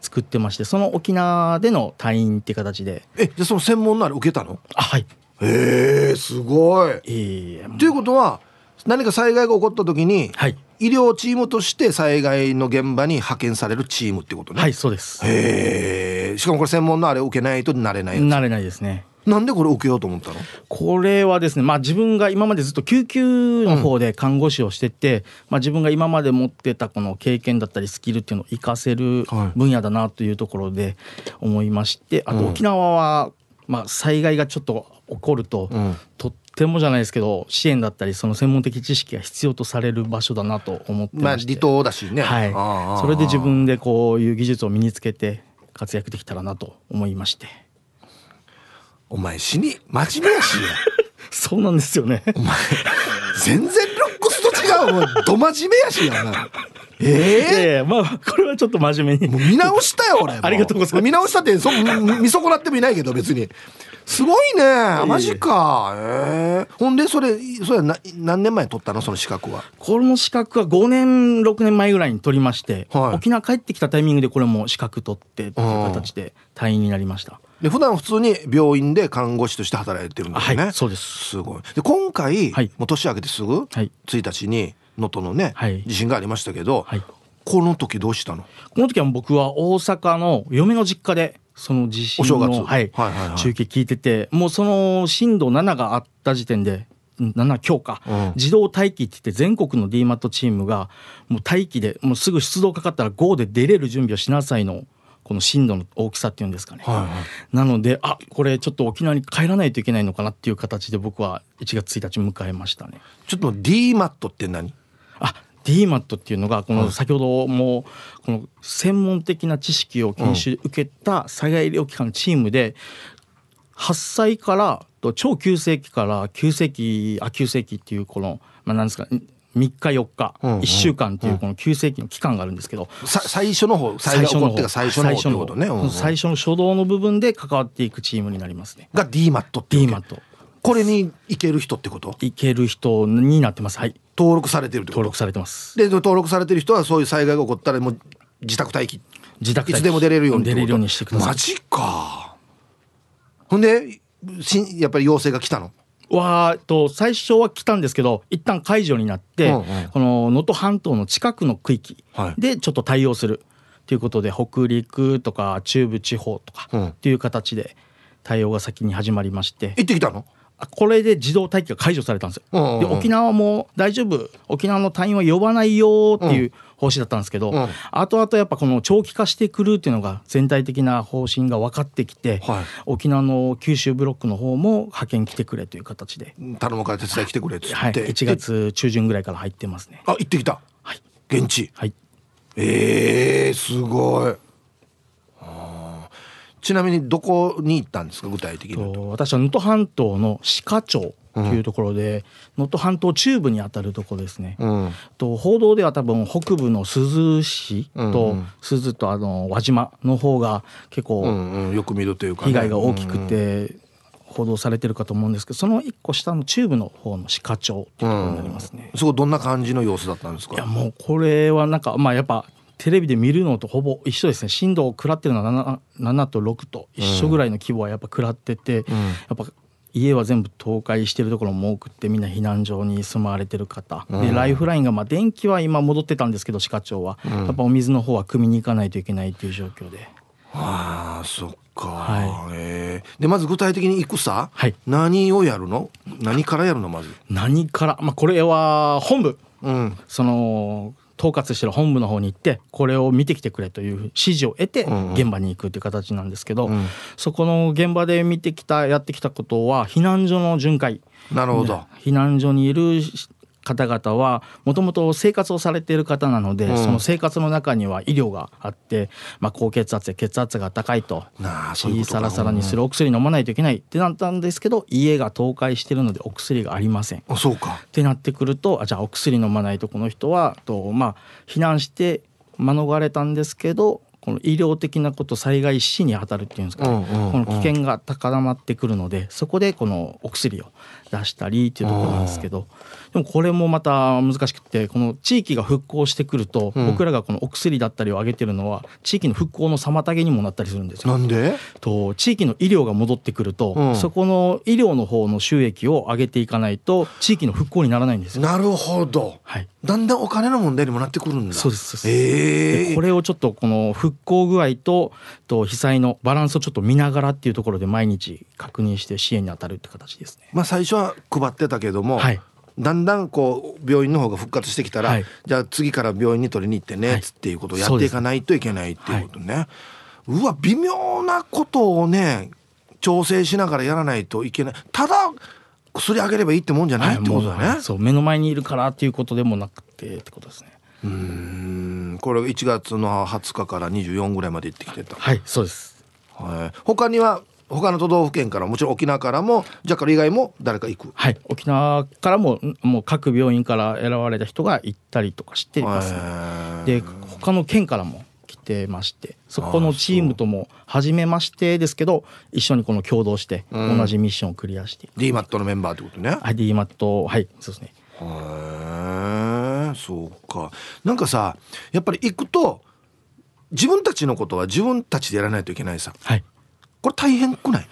作ってまして、その沖縄での隊員っていう形で。えじゃその専門なら受けたの？あはいへえすごい、えー、ということは何か災害が起こった時に、はい、医療チームとして災害の現場に派遣されるチームってことね。はいそうです。へえしかもこれ専門のあれを受けないとなれないなれないですね。なんでこれ受けようと思ったの？これはですね、まあ、自分が今までずっと救急の方で看護師をしてて、うん、まあ、自分が今まで持ってたこの経験だったりスキルっていうのを活かせる分野だなというところで思いまして、あと沖縄は、まあ、災害がちょっと起こると、うん、とってもじゃないですけど支援だったりその専門的知識が必要とされる場所だなと思ってまして、離島だしね、はい、それで自分でこういう技術を身につけて活躍できたらなと思いまして。お前死に真面目やし。そうなんですよね。お前全然ロックスと違う。ど真面目やしやなええー、まあこれはちょっと真面目に。見直したよ俺。ありがとうございます。見直したってそ見損なってもいないけど別に。すごいねマジか。ええー、ほんでそれそれな何年前取ったの？その資格は。この資格は5年6年前ぐらいに取りまして、はい、沖縄帰ってきたタイミングでこれも資格取ってっていう形で退院になりました。で普段普通に病院で看護師として働いてるんですね、はい、そうです。すごい。で今回、はい、もう年明けてすぐ、はい、1日に能登のね、はい、地震がありましたけど、はい、この時どうしたの？この時は僕は大阪の嫁の実家でその地震の、はいはいはいはい、中継聞いててもうその震度7があった時点で7強化、うん、自動待機って言って全国の DMAT チームがもう待機でもうすぐ出動かかったら GO で出れる準備をしなさいのこの震度の大きさっていうんですかね、はいはい、なのであこれちょっと沖縄に帰らないといけないのかなっていう形で僕は1月1日迎えましたね。ちょっと DMAT って何？あ DMAT っていうのがこの先ほどもこの専門的な知識を研修受けた災害医療機関のチームで8歳から超急性期から急性期あ急性期っていうこの、まあ、なんですか3日4日、うんうん、1週間っていうこの急性期の期間があるんですけど、最初の方最初の方最初の方。最初の初動の部分で関わっていくチームになりますね。が DMAT って DMAT これに行ける人ってこと？行ける人になってます。はい。登録されてる登録されてます。で登録されてる人はそういう災害が起こったらもう自宅待機。自宅いつでも出れるように出れるようにしてください。マジか。ほんでしやっぱり要請が来たの？はと最初は来たんですけど一旦解除になって、うんうん、この能登半島の近くの区域でちょっと対応する。ということで、北陸とか中部地方とかっていう形で対応が先に始まりまして、行ってきたの？これで自動待機が解除されたんですよ。で沖縄も大丈夫。沖縄の隊員は呼ばないよっていう方針だったんですけど、うん、後々やっぱこの長期化してくるっていうのが全体的な方針が分かってきて、はい、沖縄の九州ブロックの方も派遣来てくれという形で。頼むから手伝い来てくれって。はい、1月中旬ぐらいから入ってますね。あ行ってきた。はい。現地。はい。ええー、すごいちなみにどこに行ったんですか具体的に私は能登半島の鹿賀町というところで能登、うん、半島中部にあたるところですね、うん、と報道では多分北部の珠洲市と珠洲とあの輪島の方が結構、よく見るというか、被害が大きくて、報道されてるかと思うんですけどその一個下の中部の方の鹿町っていうところになりますね、うん、そこどんな感じの様子だったんですか？いやもうこれはなんかまあやっぱテレビで見るのとほぼ一緒ですね。震度を食らってるのは 7, 7と6と一緒ぐらいの規模はやっぱ食らってて、うん、やっぱ家は全部倒壊してるところも多くってみんな避難所に住まわれてる方、うん、でライフラインがまあ電気は今戻ってたんですけど歯科町は、うん、やっぱお水の方は汲みに行かないといけないっていう状況で。ああそっか、はい、えー、でまず具体的に行くさ、はい、何をやるの？何からやるのまず？何から、まあ、これは本部、うん、その統括してる本部の方に行ってこれを見てきてくれという指示を得て現場に行くという形なんですけど、うん。うん、そこの現場で見てきたやってきたことは避難所の巡回。なるほど。避難所にいる方々はもともと生活をされている方なので、うん、その生活の中には医療があって、まあ、高血圧や血圧が高いと血サラサラにするお薬飲まないといけないってなったんですけど家が倒壊してるのでお薬がありません。あそうか。ってなってくるとあじゃあお薬飲まないとこの人はと、まあ、避難して免れたんですけどこの医療的なこと災害死に当たるっていうんですかね、この危険が高まってくるのでそこでこのお薬を出したりっていうところなんですけどでもこれもまた難しくてこの地域が復興してくると、うん、僕らがこのお薬だったりを上げてるのは地域の復興の妨げにもなったりするんですよ。なんで？と地域の医療が戻ってくると、うん、そこの医療の方の収益を上げていかないと地域の復興にならないんですよ。なるほど、はい、だんだんお金の問題にもなってくるんだ。そうです。えー、これをちょっとこの復興具合とと被災のバランスをちょっと見ながらっていうところで毎日確認して支援に当たるって形ですね。まあ最初は配ってたけども、はい、だんだんこう病院の方が復活してきたら、はい、じゃあ次から病院に取りに行ってねっつっていうことをやっていかないといけないっていうことね。はい、うわ微妙なことをね調整しながらやらないといけない。ただ薬あげればいいってもんじゃないってことだね。はい、そう目の前にいるからっていうことでもなくてってことですね。うん。これ1月の20日から24ぐらいまで行ってきてた。はいそうです、はい、他には他の都道府県からもちろん沖縄からもジャカル以外も誰か行く？はい。沖縄からももう各病院から選ばれた人が行ったりとかしています。で他の県からも来てましてそこのチームとも初めましてですけど一緒にこの共同して同じミッションをクリアして、うん、DMAT のメンバーってことね。はい DMAT はいそうですね。へえそうか。なんかさやっぱり行くと自分たちのことは自分たちでやらないといけないさ、はい、これ大変くない？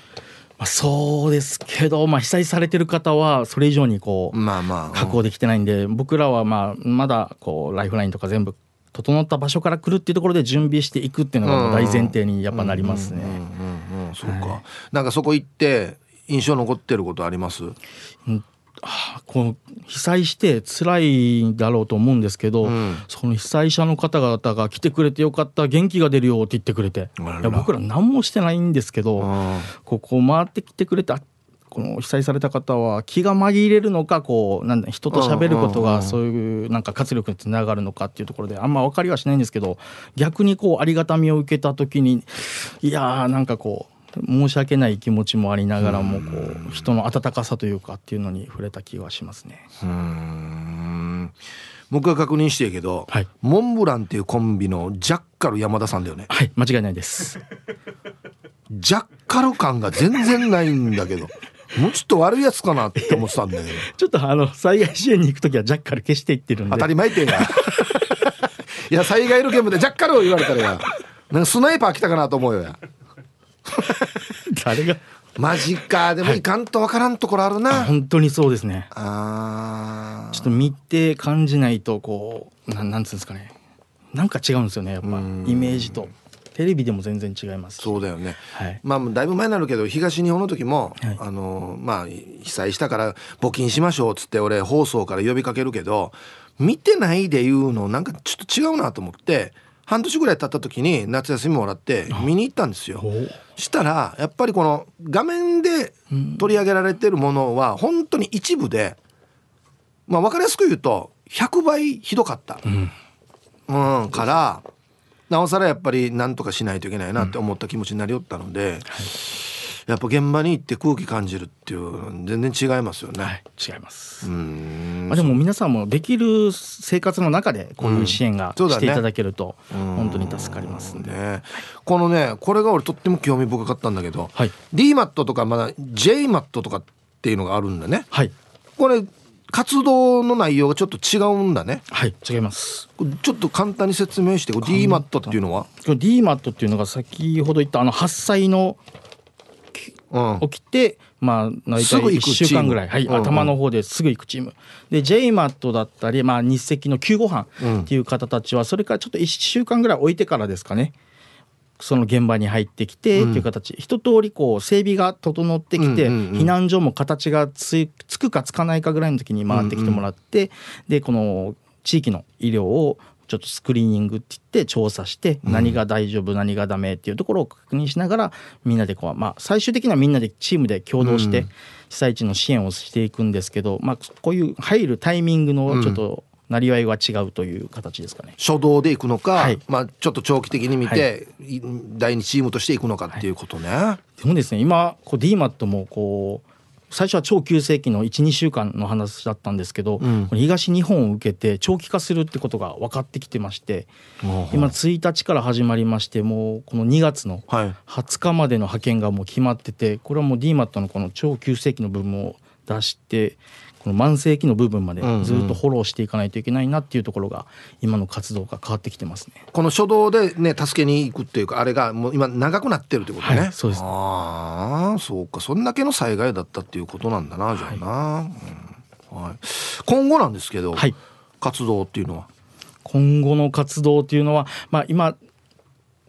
まあ、そうですけど、まあ、被災されてる方はそれ以上にこう、まあまあ、確保できてないんで僕らはまあまだこうライフラインとか全部整った場所から来るっていうところで準備していくっていうのが大前提にやっぱなりますね。そうか、はい、なんかそこ行って印象残ってることあります、うんこの被災して辛いだろうと思うんですけど、うん、その被災者の方々が来てくれてよかった元気が出るよって言ってくれて。いや僕ら何もしてないんですけどここ回ってきてくれてこの被災された方は気が紛れるのかこうなんだ人と喋ることがそういうなんか活力につながるのかっていうところであんま分かりはしないんですけど逆にこうありがたみを受けた時にいやーなんかこう申し訳ない気持ちもありながらもこう人の温かさというかっていうのに触れた気はしますね。うん僕が確認してるけど、はい、モンブランっていうコンビのジャッカル山田さんだよね。はい間違いないです。ジャッカル感が全然ないんだけど。もうちょっと悪いやつかなって思ってたんだけど。ちょっとあの、災害支援に行く時はジャッカル消していってるんで。当たり前っていうか。いや、災害の現場でジャッカルを言われたらや、なんかスナイパー来たかなと思うよや。誰が？マジか。でもいかんとわからんところあるな、はい、本当にそうですね。あちょっと見て感じないとこうなんなんつうんですかね。なんか違うんですよねやっぱ。イメージと。テレビでも全然違います。そうだよね、はい、まあだいぶ前になるけど東日本の時も、はい、あのまあ被災したから募金しましょうっつって俺放送から呼びかけるけど見てないで言うのなんかちょっと違うなと思って半年ぐらい経った時に夏休みもらって見に行ったんですよ。したらやっぱりこの画面で取り上げられてるものは本当に一部で、まあ、分かりやすく言うと100倍ひどかった、うん、うん、からなおさらやっぱり何とかしないといけないなって思った気持ちになりよったので。うんはいやっぱ現場に行って空気感じるっていう全然違いますよね、はい、違います。まあでも皆さんもできる生活の中でこういう支援がしていただけると本当に助かりますんで、ね、このねこれが俺とっても興味深かったんだけど、はい、DMAT とかまだ JMAT とかっていうのがあるんだね。はい。これ活動の内容がちょっと違うんだね。はい、違います。ちょっと簡単に説明して、DMAT っていうのは ?DMAT っていうのが先ほど言ったあの発災の起きて、まあ大体1週間ぐらい、はい、頭の方ですぐ行くチーム。で JMAT だったり、まあ、日赤の救護班っていう方たちはそれからちょっと1週間ぐらい置いてからですかね。その現場に入ってきてっていう形、うん、一通りこう整備が整ってきて、避難所も形がつつくかつかないかぐらいの時に回ってきてもらって、でこの地域の医療をちょっとスクリーニングって言って調査して何が大丈夫、何がダメっていうところを確認しながらみんなでこう、まあ、最終的にはみんなでチームで共同して被災地の支援をしていくんですけど、まあ、こういう入るタイミングのちょっと、なりわいは違うという形ですかね。初動でいくのか、はい、まあ、ちょっと長期的に見て、はい、第2チームとしていくのかっていうことね。はい、でもですね今こう DMAT もこう最初は超急性期の12週間の話だったんですけど、うん、東日本を受けて長期化するってことが分かってきてまして、今1日から始まりましてもうこの2月の20日までの派遣がもう決まっててこれはもう DMAT のこの超急性期の部分を出してこの慢性期の部分までずっとフォローしていかないといけないなっていうところが今の活動が変わってきてますね。この初動でね助けに行くっていうかあれがもう今長くなってるってことね。はい、そうです。ああそうか。そんだけの災害だったっていうことなんだなじゃあな、はいうん。はい、今後なんですけど、はい、活動っていうのは。今後の活動っていうのはまあ今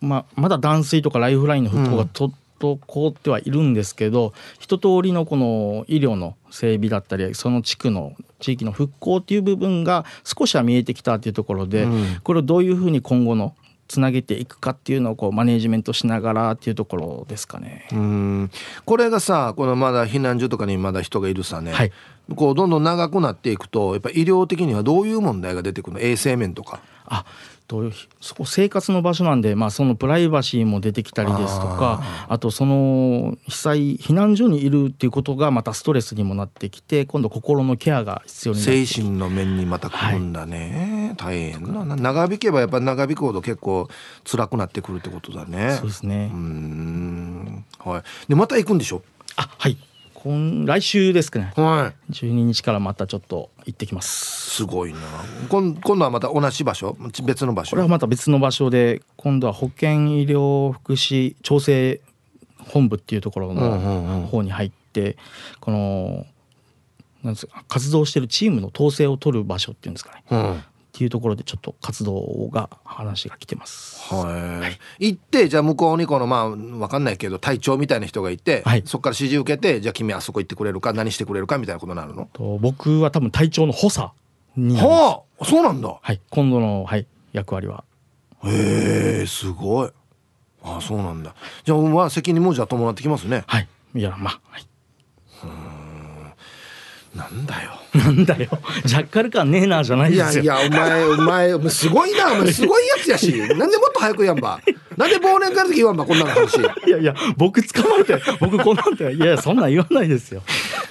まあ、まだ断水とかライフラインの復興がと、うん滞ってはいるんですけど一通りのこの医療の整備だったりその地区の地域の復興っていう部分が少しは見えてきたっていうところで、うん、これをどういうふうに今後のつなげていくかっていうのをこうマネジメントしながらっていうところですかね。うん。これがさこのまだ避難所とかにまだ人がいるさね、はい、こうどんどん長くなっていくとやっぱ医療的にはどういう問題が出てくるの？衛生面とか。あとそこ生活の場所なんで、まあ、そのプライバシーも出てきたりですとかあとその被災避難所にいるっていうことがまたストレスにもなってきて今度心のケアが必要になって精神の面にまた来るんだね、はい、大変な。長引けばやっぱり長引くほど結構辛くなってくるってことだね。そうですね。うん。はい。でまた行くんでしょ？あはい今来週ですかね、はい、12日からまたちょっと行ってきます。すごいな。今今度はまた同じ場所？別の場所？これはまた別の場所で今度は保健医療福祉調整本部っていうところの方に入って、このなんですか活動してるチームの統制を取る場所っていうんですかね、うん、っていうところでちょっと活動が話が来てます。はい。行ってじゃあ向こうにこのまあわかんないけど隊長みたいな人がいて、はい、そこから指示受けてじゃあ君あそこ行ってくれるか何してくれるかみたいなことになるの？と僕は多分隊長の補佐にはあ、そうなんだ。はい。今度のはい役割は。へえすごい。ああそうなんだ。じゃあまあ責任もじゃあ伴ってきますね。はい。いやまあはい。なんだよ。なんだよ。ジャッカル感ねえなじゃないですよ。いやいやお前お前すごいなお前 すごいやつやし。なんでもっと早くやんば。なんで忘年会の時言わんばこんなの話。いやいや僕捕まえて僕こんなんていやそんなん言わないですよ。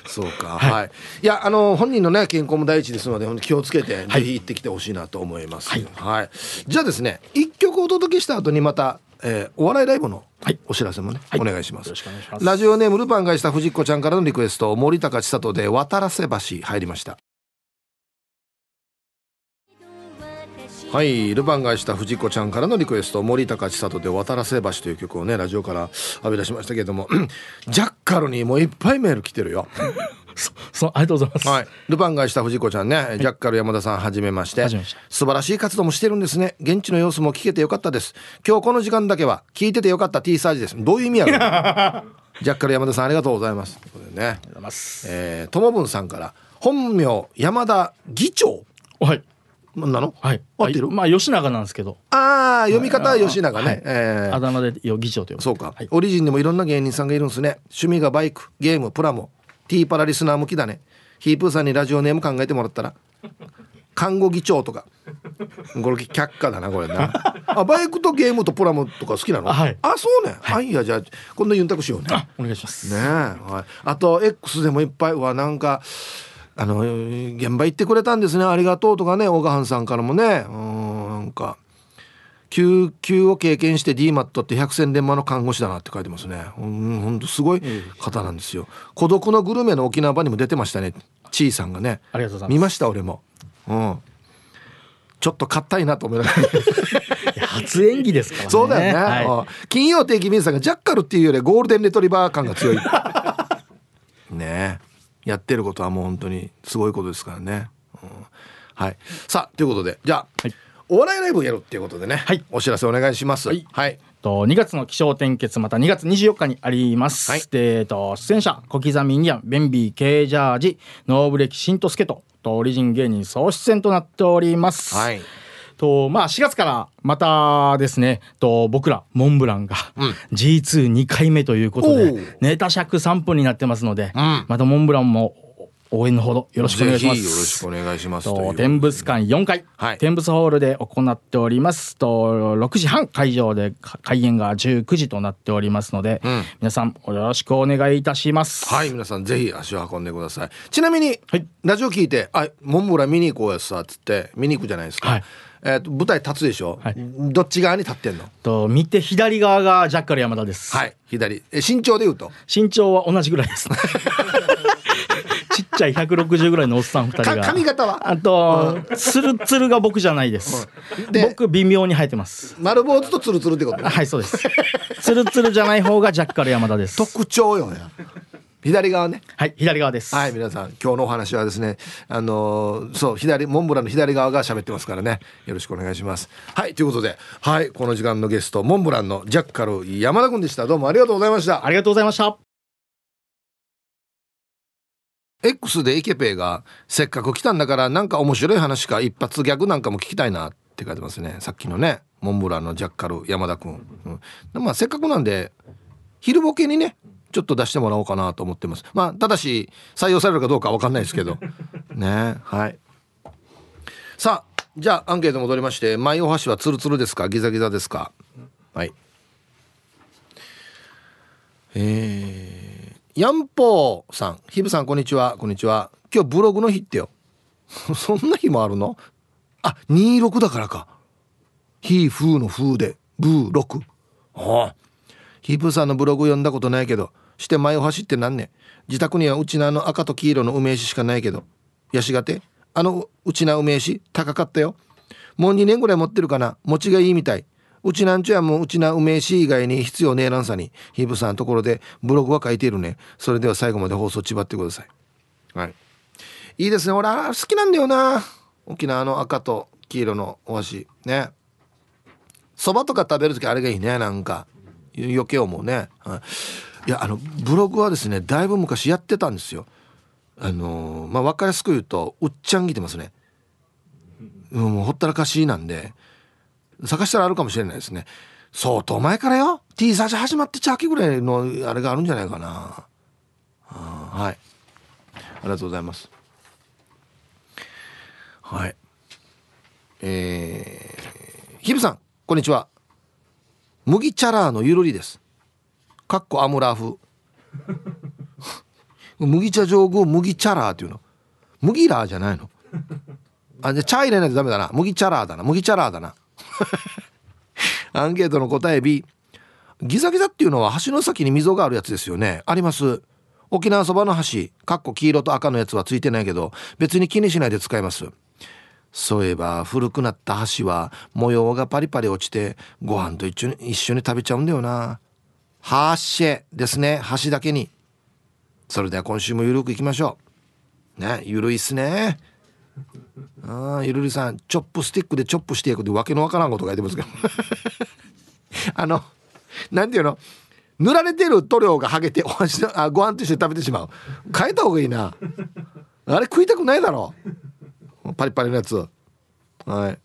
そうか、はい、はい、いやあの本人のね健康も第一ですので気をつけて、ぜひ行ってきてほしいなと思います。はい、はい、じゃあですね一曲お届けした後にまたえー、お笑いライブのお知らせもね、はい、お願いします。ラジオネームルパンがした藤子ちゃんからのリクエスト森高千里で渡らせ橋入りました。はい。ルパンがした藤子ちゃんからのリクエスト森高千里で渡らせ橋という曲をねラジオから浴び出しましたけども ジャッカルにもいっぱいメール来てるよそそありがとうございます、はい、ルパンがした藤子ちゃんね、はい、ジャッカル山田さんはじめまして。素晴らしい活動もしてるんですね。現地の様子も聞けてよかったです。今日この時間だけは聞いててよかった T サージです。どういう意味やろ ジャッカル山田さんありがとうございます。というねえー、ともぶんさんから本名山田議長。はい。なの？はい。合ってる？まあ吉永なんですけど。ああ読み方は吉永ね、はい、えー、あだ名で議長というそうか、はい、オリジンでもいろんな芸人さんがいるんですね。趣味がバイクゲームプラモティーパラリスナー向きだね。ヒープーさんにラジオネーム考えてもらったら。看護議長とか。これ却下だなこれな。あバイクとゲームとプラモとか好きなの、はい、あそうね。はい、いやじゃあ今度ユンタクしようね。お願いします。ねはい、あと X でもいっぱいはなんかあの現場行ってくれたんですね。ありがとうとかね小川さんからもね。うんなんか救急を経験して DMAT って百戦錬磨の看護師だなって書いてますね。うんほんとすごい方なんですよ。孤独のグルメの沖縄版にも出てましたね。ちいさんがね。ありがとうございます。見ました俺も。うん。ちょっと硬いなと思いながら。初演技ですからね。そうだよね、はい、金曜定期便さんがジャッカルっていうよりゴールデンレトリバー感が強い。ねやってることはもう本当にすごいことですからね、うん、はい。さあということで。じゃあ、はいお笑いライブをやるっていうことでね、はい、お知らせお願いします。はい、はい、と2月の気象転結また2月24日にあります。はい、でと出演者小刻みインディアンベンビーケージャージノーブレキシントスケトとオリジン芸人総出演となっております。はい。と、まあ、4月からまたですね、と、僕ら、モンブランが、G22 回目ということで、ネタ尺3分になってますので、うん、またモンブランも応援のほどよろしくお願いします。よろしくお願いします。と天物館4階、はい、天物ホールで行っております。と6時半会場で開演が19時となっておりますので、うん、皆さんよろしくお願いいたします。はい、皆さんぜひ足を運んでください。ちなみに、はい、ラジオ聞いて、あ、モンブラ見に行こうやさっつって見に行くじゃないですか。はいえーと、舞台立つでしょ、はい、どっち側に立ってんの？と見て左側がジャッカル山田ですはい左え身長でいうと？身長は同じぐらいです ちっちゃい160ぐらいのおっさん2人が。髪型は？あとツルツルが僕じゃないです、僕微妙に生えてます。丸坊主とツルツルってこと？はいそうです。ツルツルじゃない方がジャッカル山田です。特徴よや左側ね。はい左側です。はい皆さん今日のお話はですねあのー、そう左モンブランの左側が喋ってますからね。よろしくお願いします。はいということではいこの時間のゲストモンブランのジャッカル山田君でした。どうもありがとうございました。ありがとうございました X でイケペイがせっかく来たんだからなんか面白い話か一発ギャグなんかも聞きたいなって書いてますね。さっきのねモンブランのジャッカル山田君、うん、まあせっかくなんで昼ボケにねちょっと出してもらおうかなと思ってます。まあただし採用されるかどうかわかんないですけど。ねはい。さあじゃあアンケート戻りまして舞お箸はツルツルですか？ギザギザですか？はい。えー、ヤンポーさん。ヒブさんこんにちは。こんにちは。今日ブログの日ってよ。そんな日もあるの？あ26だからか。ヒーフーの風で。ブー6ああ。ヒープさんのブログ読んだことないけどして前を走ってなんね自宅にはうちなの赤と黄色の梅酒しかないけど。ヤシがてあのうちな梅酒高かったよ。もう2年ぐらい持ってるかな。持ちがいいみたい。うちなんちゅやもううちな梅酒以外に必要ねえらんさにヒープさんところでブログは書いているね。それでは最後まで放送ちばってください。はい。いいですね。俺好きなんだよな。沖縄の赤と黄色のお箸。ね。そばとか食べる時あれがいいね。なんか。余計思うね、はい、いやあのブログはですねだいぶ昔やってたんですよ。あのー、まあ分かりやすく言うとうっちゃんぎてますね。うん、もうほったらかしなんで。探したらあるかもしれないですね。相当前からよ。T サージ始まってちゃきぐらいのあれがあるんじゃないかな。はい。ありがとうございます。はい。えー、ヒブさんこんにちは。麦チャラーのゆるりです。かっこアムラー風 麦茶上宮麦チャラーっていうの。麦ラーじゃないの。あじゃあ茶入れないとダメだな。麦チャラーだな。麦チャラーだな。アンケートの答え B ギザギザっていうのは橋の先に溝があるやつですよね。あります。沖縄そばの橋。かっこ黄色と赤のやつはついてないけど別に気にしないで使います。そういえば古くなった箸は模様がパリパリ落ちてご飯と一緒に一緒に食べちゃうんだよな。ハーシェですね。箸だけに。それでは今週もゆるくいきましょう。ねゆるいっすね。ああゆるりさんチョップスティックでチョップしていくってわけのわからんこと書いてますけど。あのなんていうの？塗られてる塗料が剥げてお箸あご飯と一緒に食べてしまう。変えた方がいいな。あれ食いたくないだろ。パリパリのやつ。はい。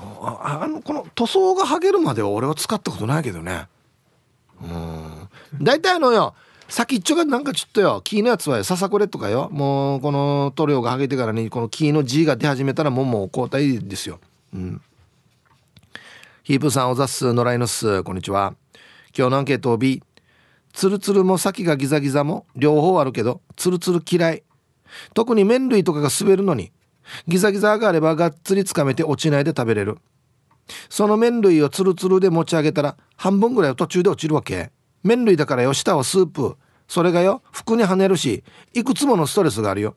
あのこの塗装が剥げるまでは俺は使ったことないけどね。うん。大体あのよ先っちょがなんかちょっとよ木のやつはよささこれとかよ。もうこの塗料が剥げてからにこの木の字が出始めたらもうもう交代ですよ。うん。ヒープさんおざっす野良犬っす。こんにちは。今日のアンケートを B ツルツルも先がギザギザも両方あるけどツルツル嫌い。特に麺類とかが滑るのにギザギザがあればがっつりつかめて落ちないで食べれる。その麺類をツルツルで持ち上げたら半分ぐらいは途中で落ちるわけ。麺類だからよ下はスープ。それがよ服に跳ねるしいくつものストレスがあるよ。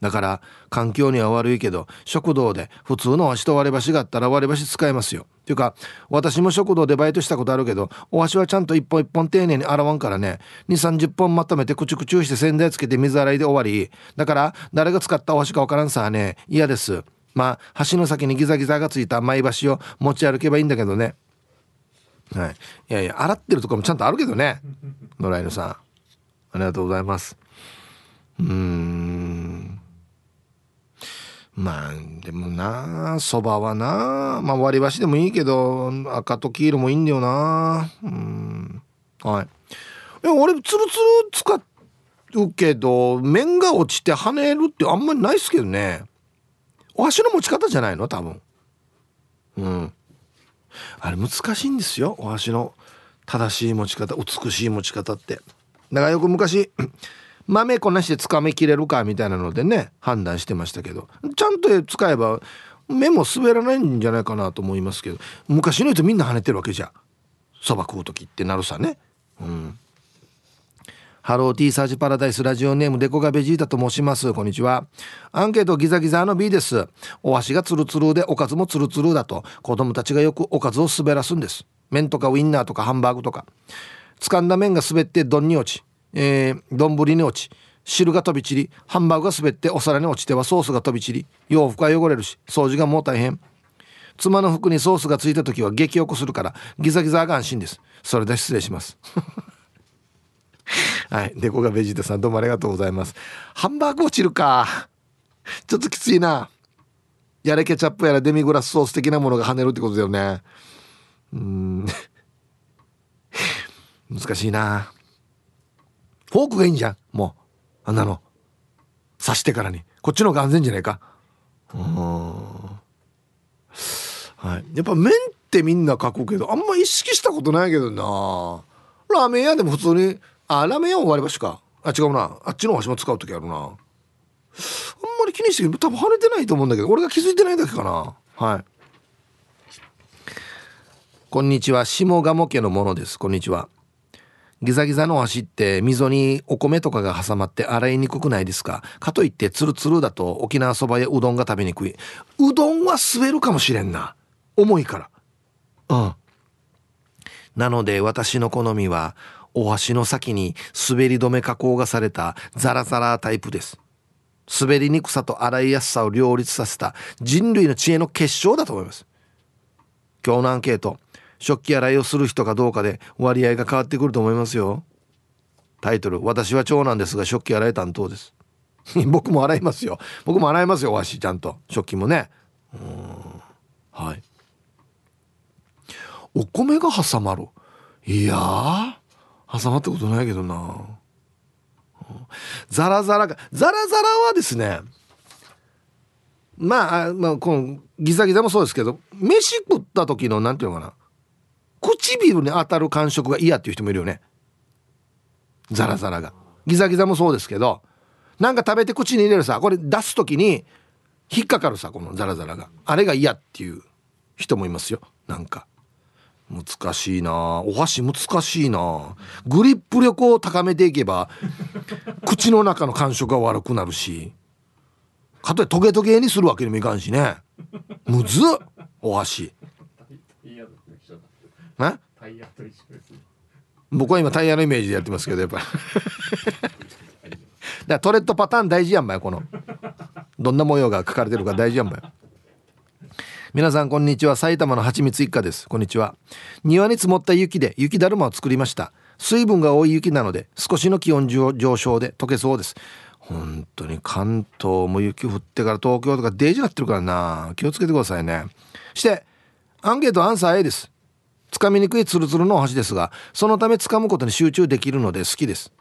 だから環境には悪いけど食堂で普通のお箸と割り箸があったら割り箸使えますよ。っていうか私も食堂でバイトしたことあるけどお箸はちゃんと一本一本丁寧に洗わんからね。2 3 0本まとめてクチュクチュして洗剤つけて水洗いで終わり。だから誰が使ったお箸かわからんさね嫌です。まあ箸の先にギザギザがついたマイ箸を持ち歩けばいいんだけどね。はい。いやいや洗ってるとこもちゃんとあるけどね。野良犬さん。ありがとうございます。うん。まあでもなそばはな。まあ割り箸でもいいけど赤と黄色もいいんだよな。うん。はい。え俺ツルツル使うけど麺が落ちて跳ねるってあんまりないっすけどね。お箸の持ち方じゃないの？多分。うん。あれ難しいんですよお箸の。正しい持ち方美しい持ち方って。だからよく昔 豆こなしてつかみきれるかみたいなのでね判断してましたけど。ちゃんと使えば目も滑らないんじゃないかなと思いますけど。昔の人みんな跳ねてるわけじゃそば食う時ってなるさね。うん。ハローティーサージパラダイスラジオネームデコがベジータと申します。こんにちは。アンケートギザギザの B です。お箸がツルツルでおかずもツルツルだと。子供たちがよくおかずを滑らすんです。麺とかウインナーとかハンバーグとか。掴んだ麺が滑って丼に落ち。えー、丼に落ち。汁が飛び散り。ハンバーグが滑ってお皿に落ちてはソースが飛び散り。洋服は汚れるし。掃除がもう大変。妻の服にソースがついた時は激おこするからギザギザが安心です。それで失礼します。はい。猫がベジータさんどうもありがとうございます。ハンバーグ落ちるか。ちょっときついな。やれケチャップやらデミグラスソース的なものが跳ねるってことだよね。うん。難しいな。フォークがいいんじゃん。もう。あんなの。刺してからに。こっちの方が安全じゃないか。うん。はい。やっぱ麺ってみんな書くけどあんま意識したことないけどな。ラーメン屋でも普通にあラーメン屋終わりましか？あ違うな。あっちの箸も使う時あるな。あんまり気にして多分跳ねてないと思うんだけど俺が気づいてないだけかな。はい。こんにちは。下鴨家のものです。こんにちは。ギザギザの足って溝にお米とかが挟まって洗いにくくないですか？かといってツルツルだと沖縄そばやうどんが食べにくい。うどんは滑るかもしれんな。重いから。うん。なので私の好みはお箸の先に滑り止め加工がされたザラザラタイプです。滑りにくさと洗いやすさを両立させた人類の知恵の結晶だと思います。今日のアンケート食器洗いをする人かどうかで割合が変わってくると思いますよ。タイトル「私は長男ですが食器洗い担当です」僕も洗いますよ。僕も洗いますよわしちゃんと。食器もね。うん。はい。お米が挟まるいや挟まったことないけどな。ザラザラがザラザラはですねまあ、まあ、このギザギザもそうですけど飯食った時のなんていうのかな。唇に当たる感触が嫌っていう人もいるよね。ザラザラが。ギザギザもそうですけどなんか食べて口に入れるさこれ出す時に引っかかるさこのザラザラが。あれが嫌っていう人もいますよ。なんか。難しいな。お箸難しいな。グリップ力を高めていけば口の中の感触が悪くなるしかといトゲトゲにするわけにもいかんしね。むずっ。お箸。タイヤと一緒です僕は今タイヤのイメージでやってますけどやっぱ だからトレッドパターン大事やんばよこの。どんな模様が書かれてるか大事やんばよ皆さんこんにちは。埼玉のはちみつ一家です。こんにちは。庭に積もった雪で雪だるまを作りました。水分が多い雪なので少しの気温上昇で溶けそうです。本当に関東も雪降ってから東京とかデージなってるからな。気をつけてくださいね。してアンケートアンサー A です。つかみにくいツルツルのお箸ですがそのため掴むことに集中できるので好きです。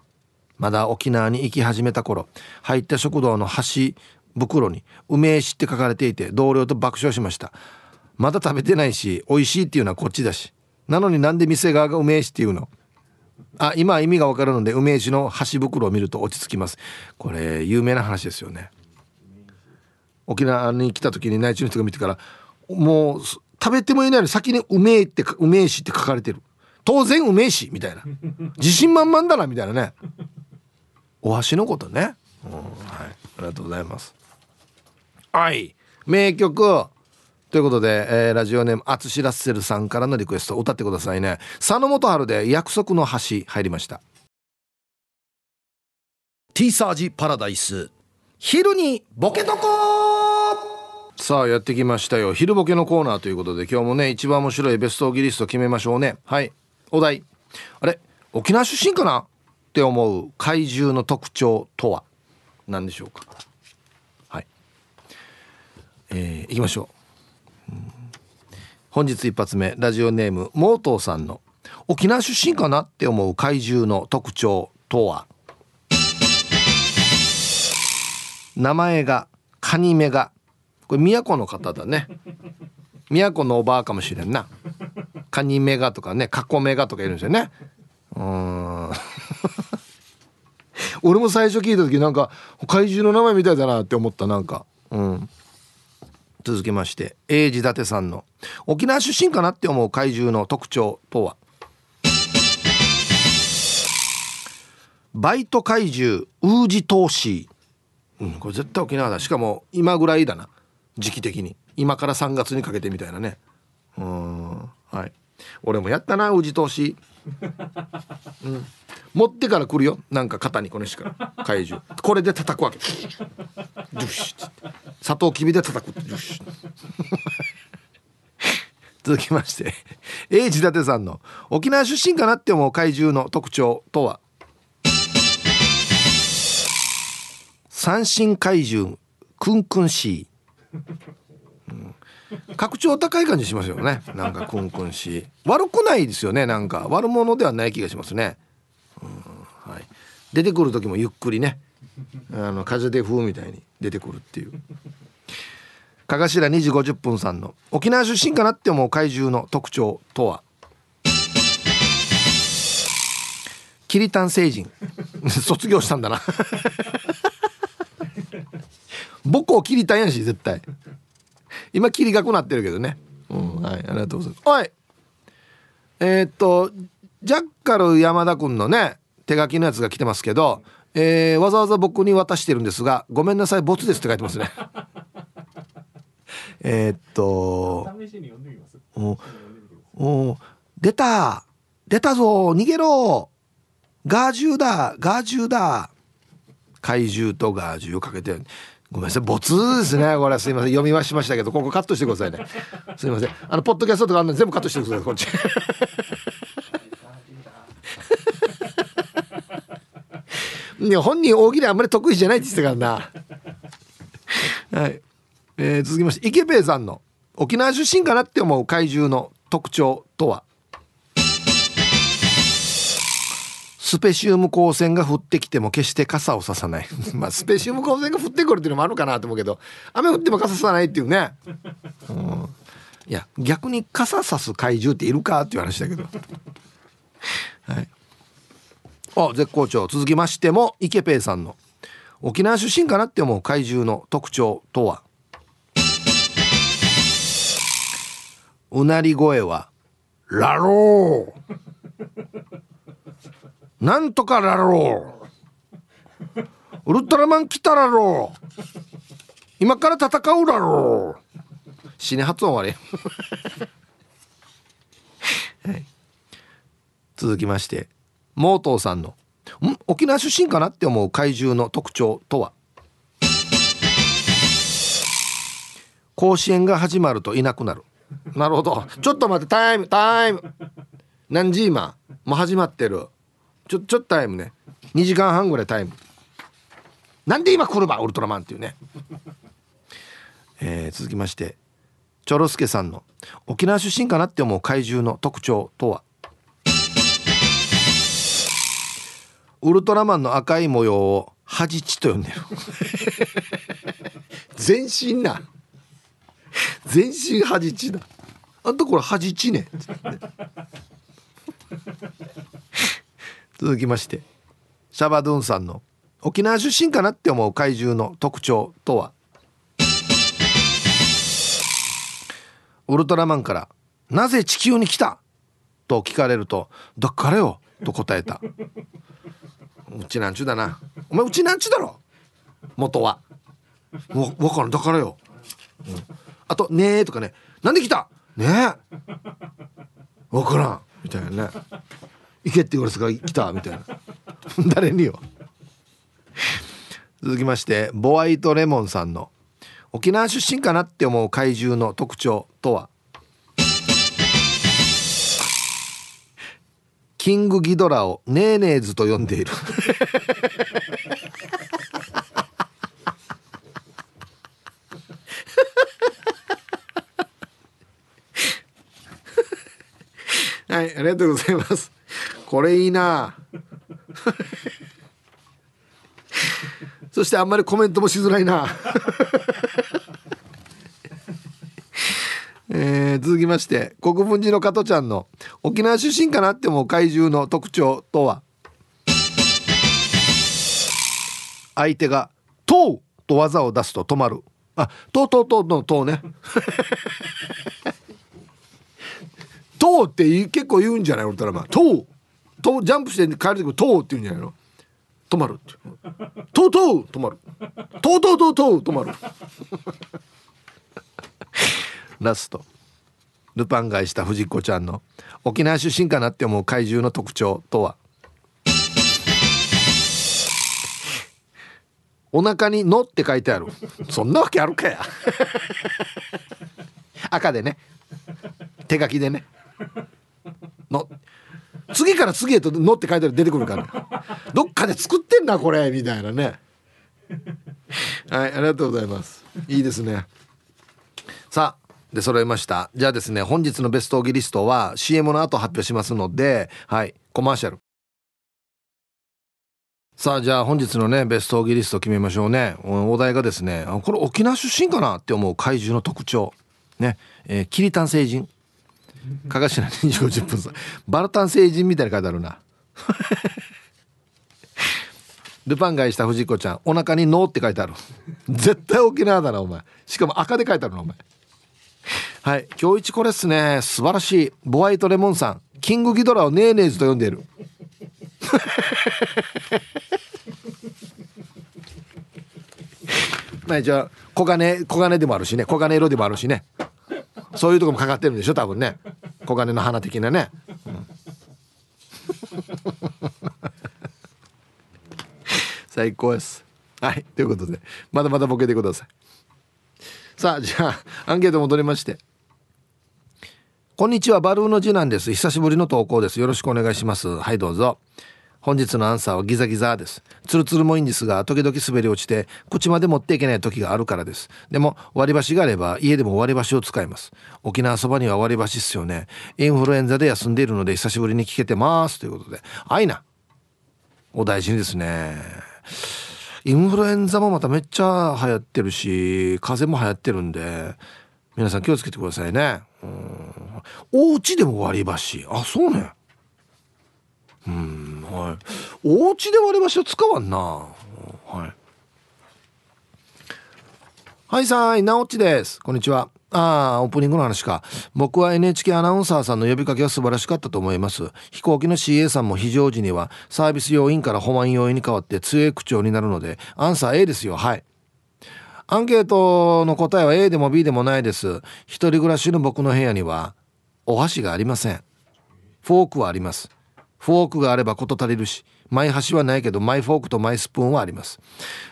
まだ沖縄に行き始めた頃入った食堂の箸袋に「梅酒」って書かれていて同僚と爆笑しました。まだ食べてないし美味しいっていうのはこっちだし。なのになんで店側が梅酒っていうの？あ今意味がわかるので梅酒の箸袋を見ると落ち着きます。これ有名な話ですよね。沖縄に来た時に内地の人が見てからもう食べてもいないのに先にうめえってうめえしって書かれてる。当然うめえしみたいな。自信満々だなみたいなね。お箸のことね、うん、はい。ありがとうございます。はい名曲ということで、えー、ラジオネームアツシラッセルさんからのリクエスト歌ってくださいね。佐野元春で約束の橋入りました。ティーサージパラダイス。昼にボケとこさあやってきましたよ。昼ボケのコーナーということで今日もね一番面白いベストギリスト決めましょうね。はい。お題。あれ？沖縄出身かな？って思う怪獣の特徴とは？何でしょうか？はいきましょう、うん、本日一発目ラジオネームモートーさんの沖縄出身かなって思う怪獣の特徴とは？名前がカニメガ。これ都の方だね。都のおばあかもしれんな。カニメガとかねカコメガとかいるんですよね。うん。俺も最初聞いた時なんか怪獣の名前みたいだなって思ったなんか。うん。続きまして英治伊達さんの沖縄出身かなって思う怪獣の特徴とは？バイト怪獣ウージトーシー、うん、これ絶対沖縄だ。しかも今ぐらいだな。時期的に。今から3月にかけてみたいなね。うんはい。俺もやったなウージトーシー、うん、持ってから来るよ。なんか肩にこのしから。怪獣。これで叩くわけ。ジュシ砂糖きびで叩くジュシ続きまして。英治伊達さんの沖縄出身かなって思う怪獣の特徴とは？三振怪獣クンクンシー、うん、格調高い感じしますよね。なんかクンクンシー悪くないですよね。なんか。悪者ではない気がしますね。はい、出てくる時もゆっくりね。あの風で風みたいに出てくるっていう。かがしら2時50分さんの沖縄出身かなって思う怪獣の特徴とは？キリタン星人。卒業したんだな。母校キリタンやし絶対今キリがくなってるけどね。うんはいありがとうございます。おいえー、っとジャッカル山田君のね手書きのやつが来てますけど、えー、わざわざ僕に渡してるんですがごめんなさいボツですって書いてますね。えっとお出た出たぞ逃げろガージューだガージューだ。怪獣とガージュをかけてごめんなさい。ボツですね。これすいません。読みはしましたけどここカットしてくださいね。すいません。あのポッドキャストとかあんの全部カットしてくださいこっち。いや本人大喜利あんまり得意じゃないって言ってたからな。はい、えー、続きまして池兵衛さんの沖縄出身かなって思う怪獣の特徴とは？スペシウム光線が降ってきても決して傘をささない。まあスペシウム光線が降ってくるっていうのもあるかなと思うけど雨降っても傘さないっていうね、うん、いや逆に傘さす怪獣っているかっていう話だけど。はい。あ絶好調続きましても池ペイさんの沖縄出身かなって思う怪獣の特徴とは？うなり声はラローなんとかラローウルトラマン来たらろう。今から戦うだろう。死ね発音悪い。はい、続きましてモートーさんのん？沖縄出身かなって思う怪獣の特徴とは？甲子園が始まるといなくなる。なるほど。ちょっと待ってタイムタイム。何時今？もう始まってる。ちょちょっとタイムね。2時間半ぐらいタイム。なんで今来るばウルトラマンっていうね。えー、続きまして。チョロスケさんの沖縄出身かなって思う怪獣の特徴とは？ウルトラマンの赤い模様をハジチと呼んでる。全身な。全身ハジチだ。あんたこれハジチね。続きましてシャバドゥンさんの沖縄出身かなって思う怪獣の特徴とは？ウルトラマンから「なぜ地球に来た?」と聞かれると「だからよ」と答えた。うちなんちゅうだな。お前うちなんちゅうだろ？元は。わ分からん。だからよ、うん、あと「ねえ」とかね「なんで来た?」ねえ分からん。みたいなね。行けって言われたから来たみたいな。誰によ。続きましてボワイトレモンさんの沖縄出身かなって思う怪獣の特徴とは？キングギドラをネーネーズと呼んでいる。はいありがとうございます。これいいな。そしてあんまりコメントもしづらいな。えー、続きまして国分寺の加トちゃんの沖縄出身かなって思う怪獣の特徴とは？相手が「とう」と技を出すと止まる。あ「とうとうとう」の「とう」ね「とう」って結構言うんじゃない？ウルトラマン「とう」とジャンプして帰る時「とう」って言うんじゃないの？止まるってとうとう止まる。とうとうとうとう止まる。ラスト。ルパン買いした藤子ちゃんの沖縄出身かなって思う怪獣の特徴とは？お腹に「の」って書いてある。そんなわけあるかや。赤でね。手書きでね「の」次から次へと「の」って書いてある出てくるから、どっかで作ってんなこれみたいなね。はいありがとうございます。いいですね。さあで揃えました。じゃあですね本日のベストオギリストは CM の後発表しますのではいコマーシャル。さあじゃあ本日のねベストオギリスト決めましょうね。お題がですねこれ沖縄出身かなって思う怪獣の特徴。ねえー、キリタン星人。かがしな2時50分さ。バルタン星人みたいに書いてあるな。ルパン買いした藤子ちゃんお腹に「ノー」って書いてある。絶対沖縄だなお前。しかも赤で書いてあるなお前。はい。今日一これっすね。素晴らしい。ボワイトレモンさん。キングギドラをネーネーズと呼んでいる。まあじゃ黄金黄金でもあるしね。黄金色でもあるしね。そういうとこもかかってるんでしょ多分ね。黄金の花的なね、うん、最高です。はい。ということでまだまだボケてください。さあじゃあアンケート戻りまして。こんにちはバルーンの次男です。久しぶりの投稿です。よろしくお願いします。はいどうぞ。本日のアンサーはギザギザです。ツルツルもいいんですが時々滑り落ちて口まで持っていけない時があるからです。でも割り箸があれば家でも割り箸を使います。沖縄そばには割り箸っすよね。インフルエンザで休んでいるので久しぶりに聞けてます。ということで。あいなお大事にですね。インフルエンザもまためっちゃ流行ってるし風邪も流行ってるんで皆さん気をつけてくださいね。うん。お家でも割り箸。あそうね。うんはいお家で割り箸を使わんなはいはいさいなおっちですこんにちはああ、オープニングの話か。僕は NHK アナウンサーさんの呼びかけは素晴らしかったと思います。飛行機の CA さんも非常時にはサービス要員から保安要員に変わって強い口調になるので、アンサー A ですよ。はい。アンケートの答えは A でも B でもないです。一人暮らしの僕の部屋には、お箸がありません。フォークはあります。フォークがあれば事足りるし、マイ箸はないけどマイフォークとマイスプーンはあります。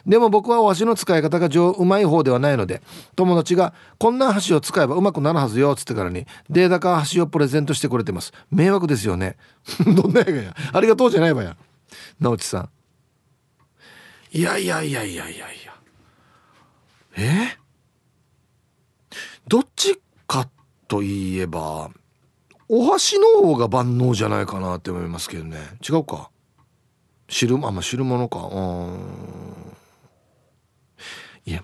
でも僕はお箸の使い方が上うまい方ではないので友達がこんな箸を使えばうまくなるはずよっつってからにデータか箸をプレゼントしてくれてます。迷惑ですよね。どんなやがや。ありがとうじゃないわや。直地さん。いやいやいやいやいやいや。え？どっちかといえばお箸の方が万能じゃないかなって思いますけどね。違うか。汁あまあ汁物か。うん。いや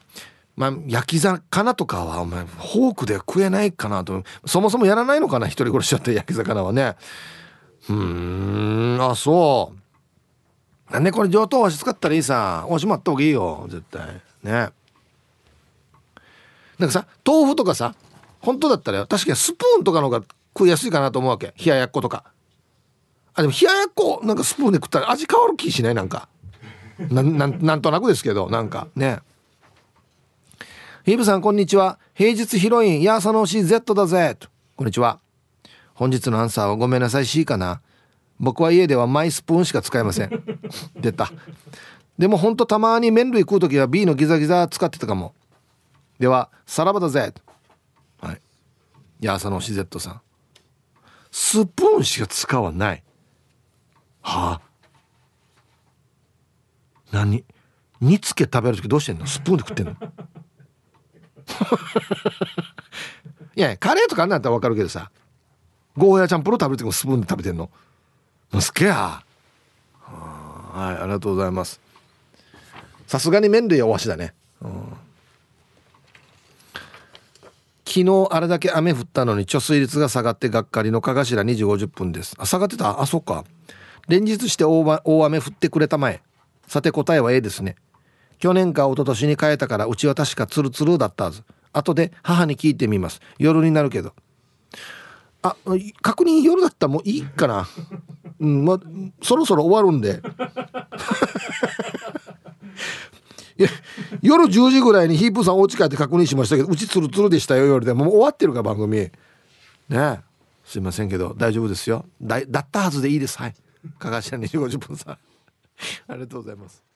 まあ焼き魚とかはお前フォークで食えないかなと。そもそもやらないのかな？一人殺しちゃって焼き魚はね。うんあそう。なんでこれ上等箸使ったらいいさ。おしまった方がいいよ。絶対。ね。なんかさ豆腐とかさ本当だったら確かにスプーンとかの方が食いやすいかなと思うわけ。冷ややっことか。あでも冷ややっこなんかスプーンで食ったら味変わる気しないなんか。ななんとなくですけどなんか。ね。ヒブさんこんにちは。平日ヒロインヤーサノーシー Z だぜ。こんにちは。本日のアンサーはごめんなさい C かな。僕は家ではマイスプーンしか使えません。出た。でもほんとたまに麺類食う時は B のギザギザ使ってたかも。ではさらばだぜ。はい。ヤーサノーシー Z さん。スプーンしか使わない。はあ？何？煮つけ食べる時どうしてんの？スプーンで食ってんの？いやカレーとかあんなんだったら分かるけどさ。ゴーヤチャンプル食べる時もスプーンで食べてんの？もうすっげえやはいありがとうございます。さすがに麺類はおわしだね、うん、昨日あれだけ雨降ったのに貯水率が下がってがっかりのかがしら2時50分です。あ下がってた？あそっか。連日して大雨降ってくれたまえ。さて答えは A ですね。去年か一昨年に変えたからうちは確かツルツルだったはず。後で母に聞いてみます。夜になるけど。あ確認夜だったらもういいかな。うんまそろそろ終わるんで。夜10時ぐらいにヒープさんお家帰って確認しましたけどうちツルツルでしたよ夜で。もう終わってるか番組。ねすいませんけど大丈夫ですよ。だだったはずでいいです。はい。かがしら2時50分さん。ありがとうございます。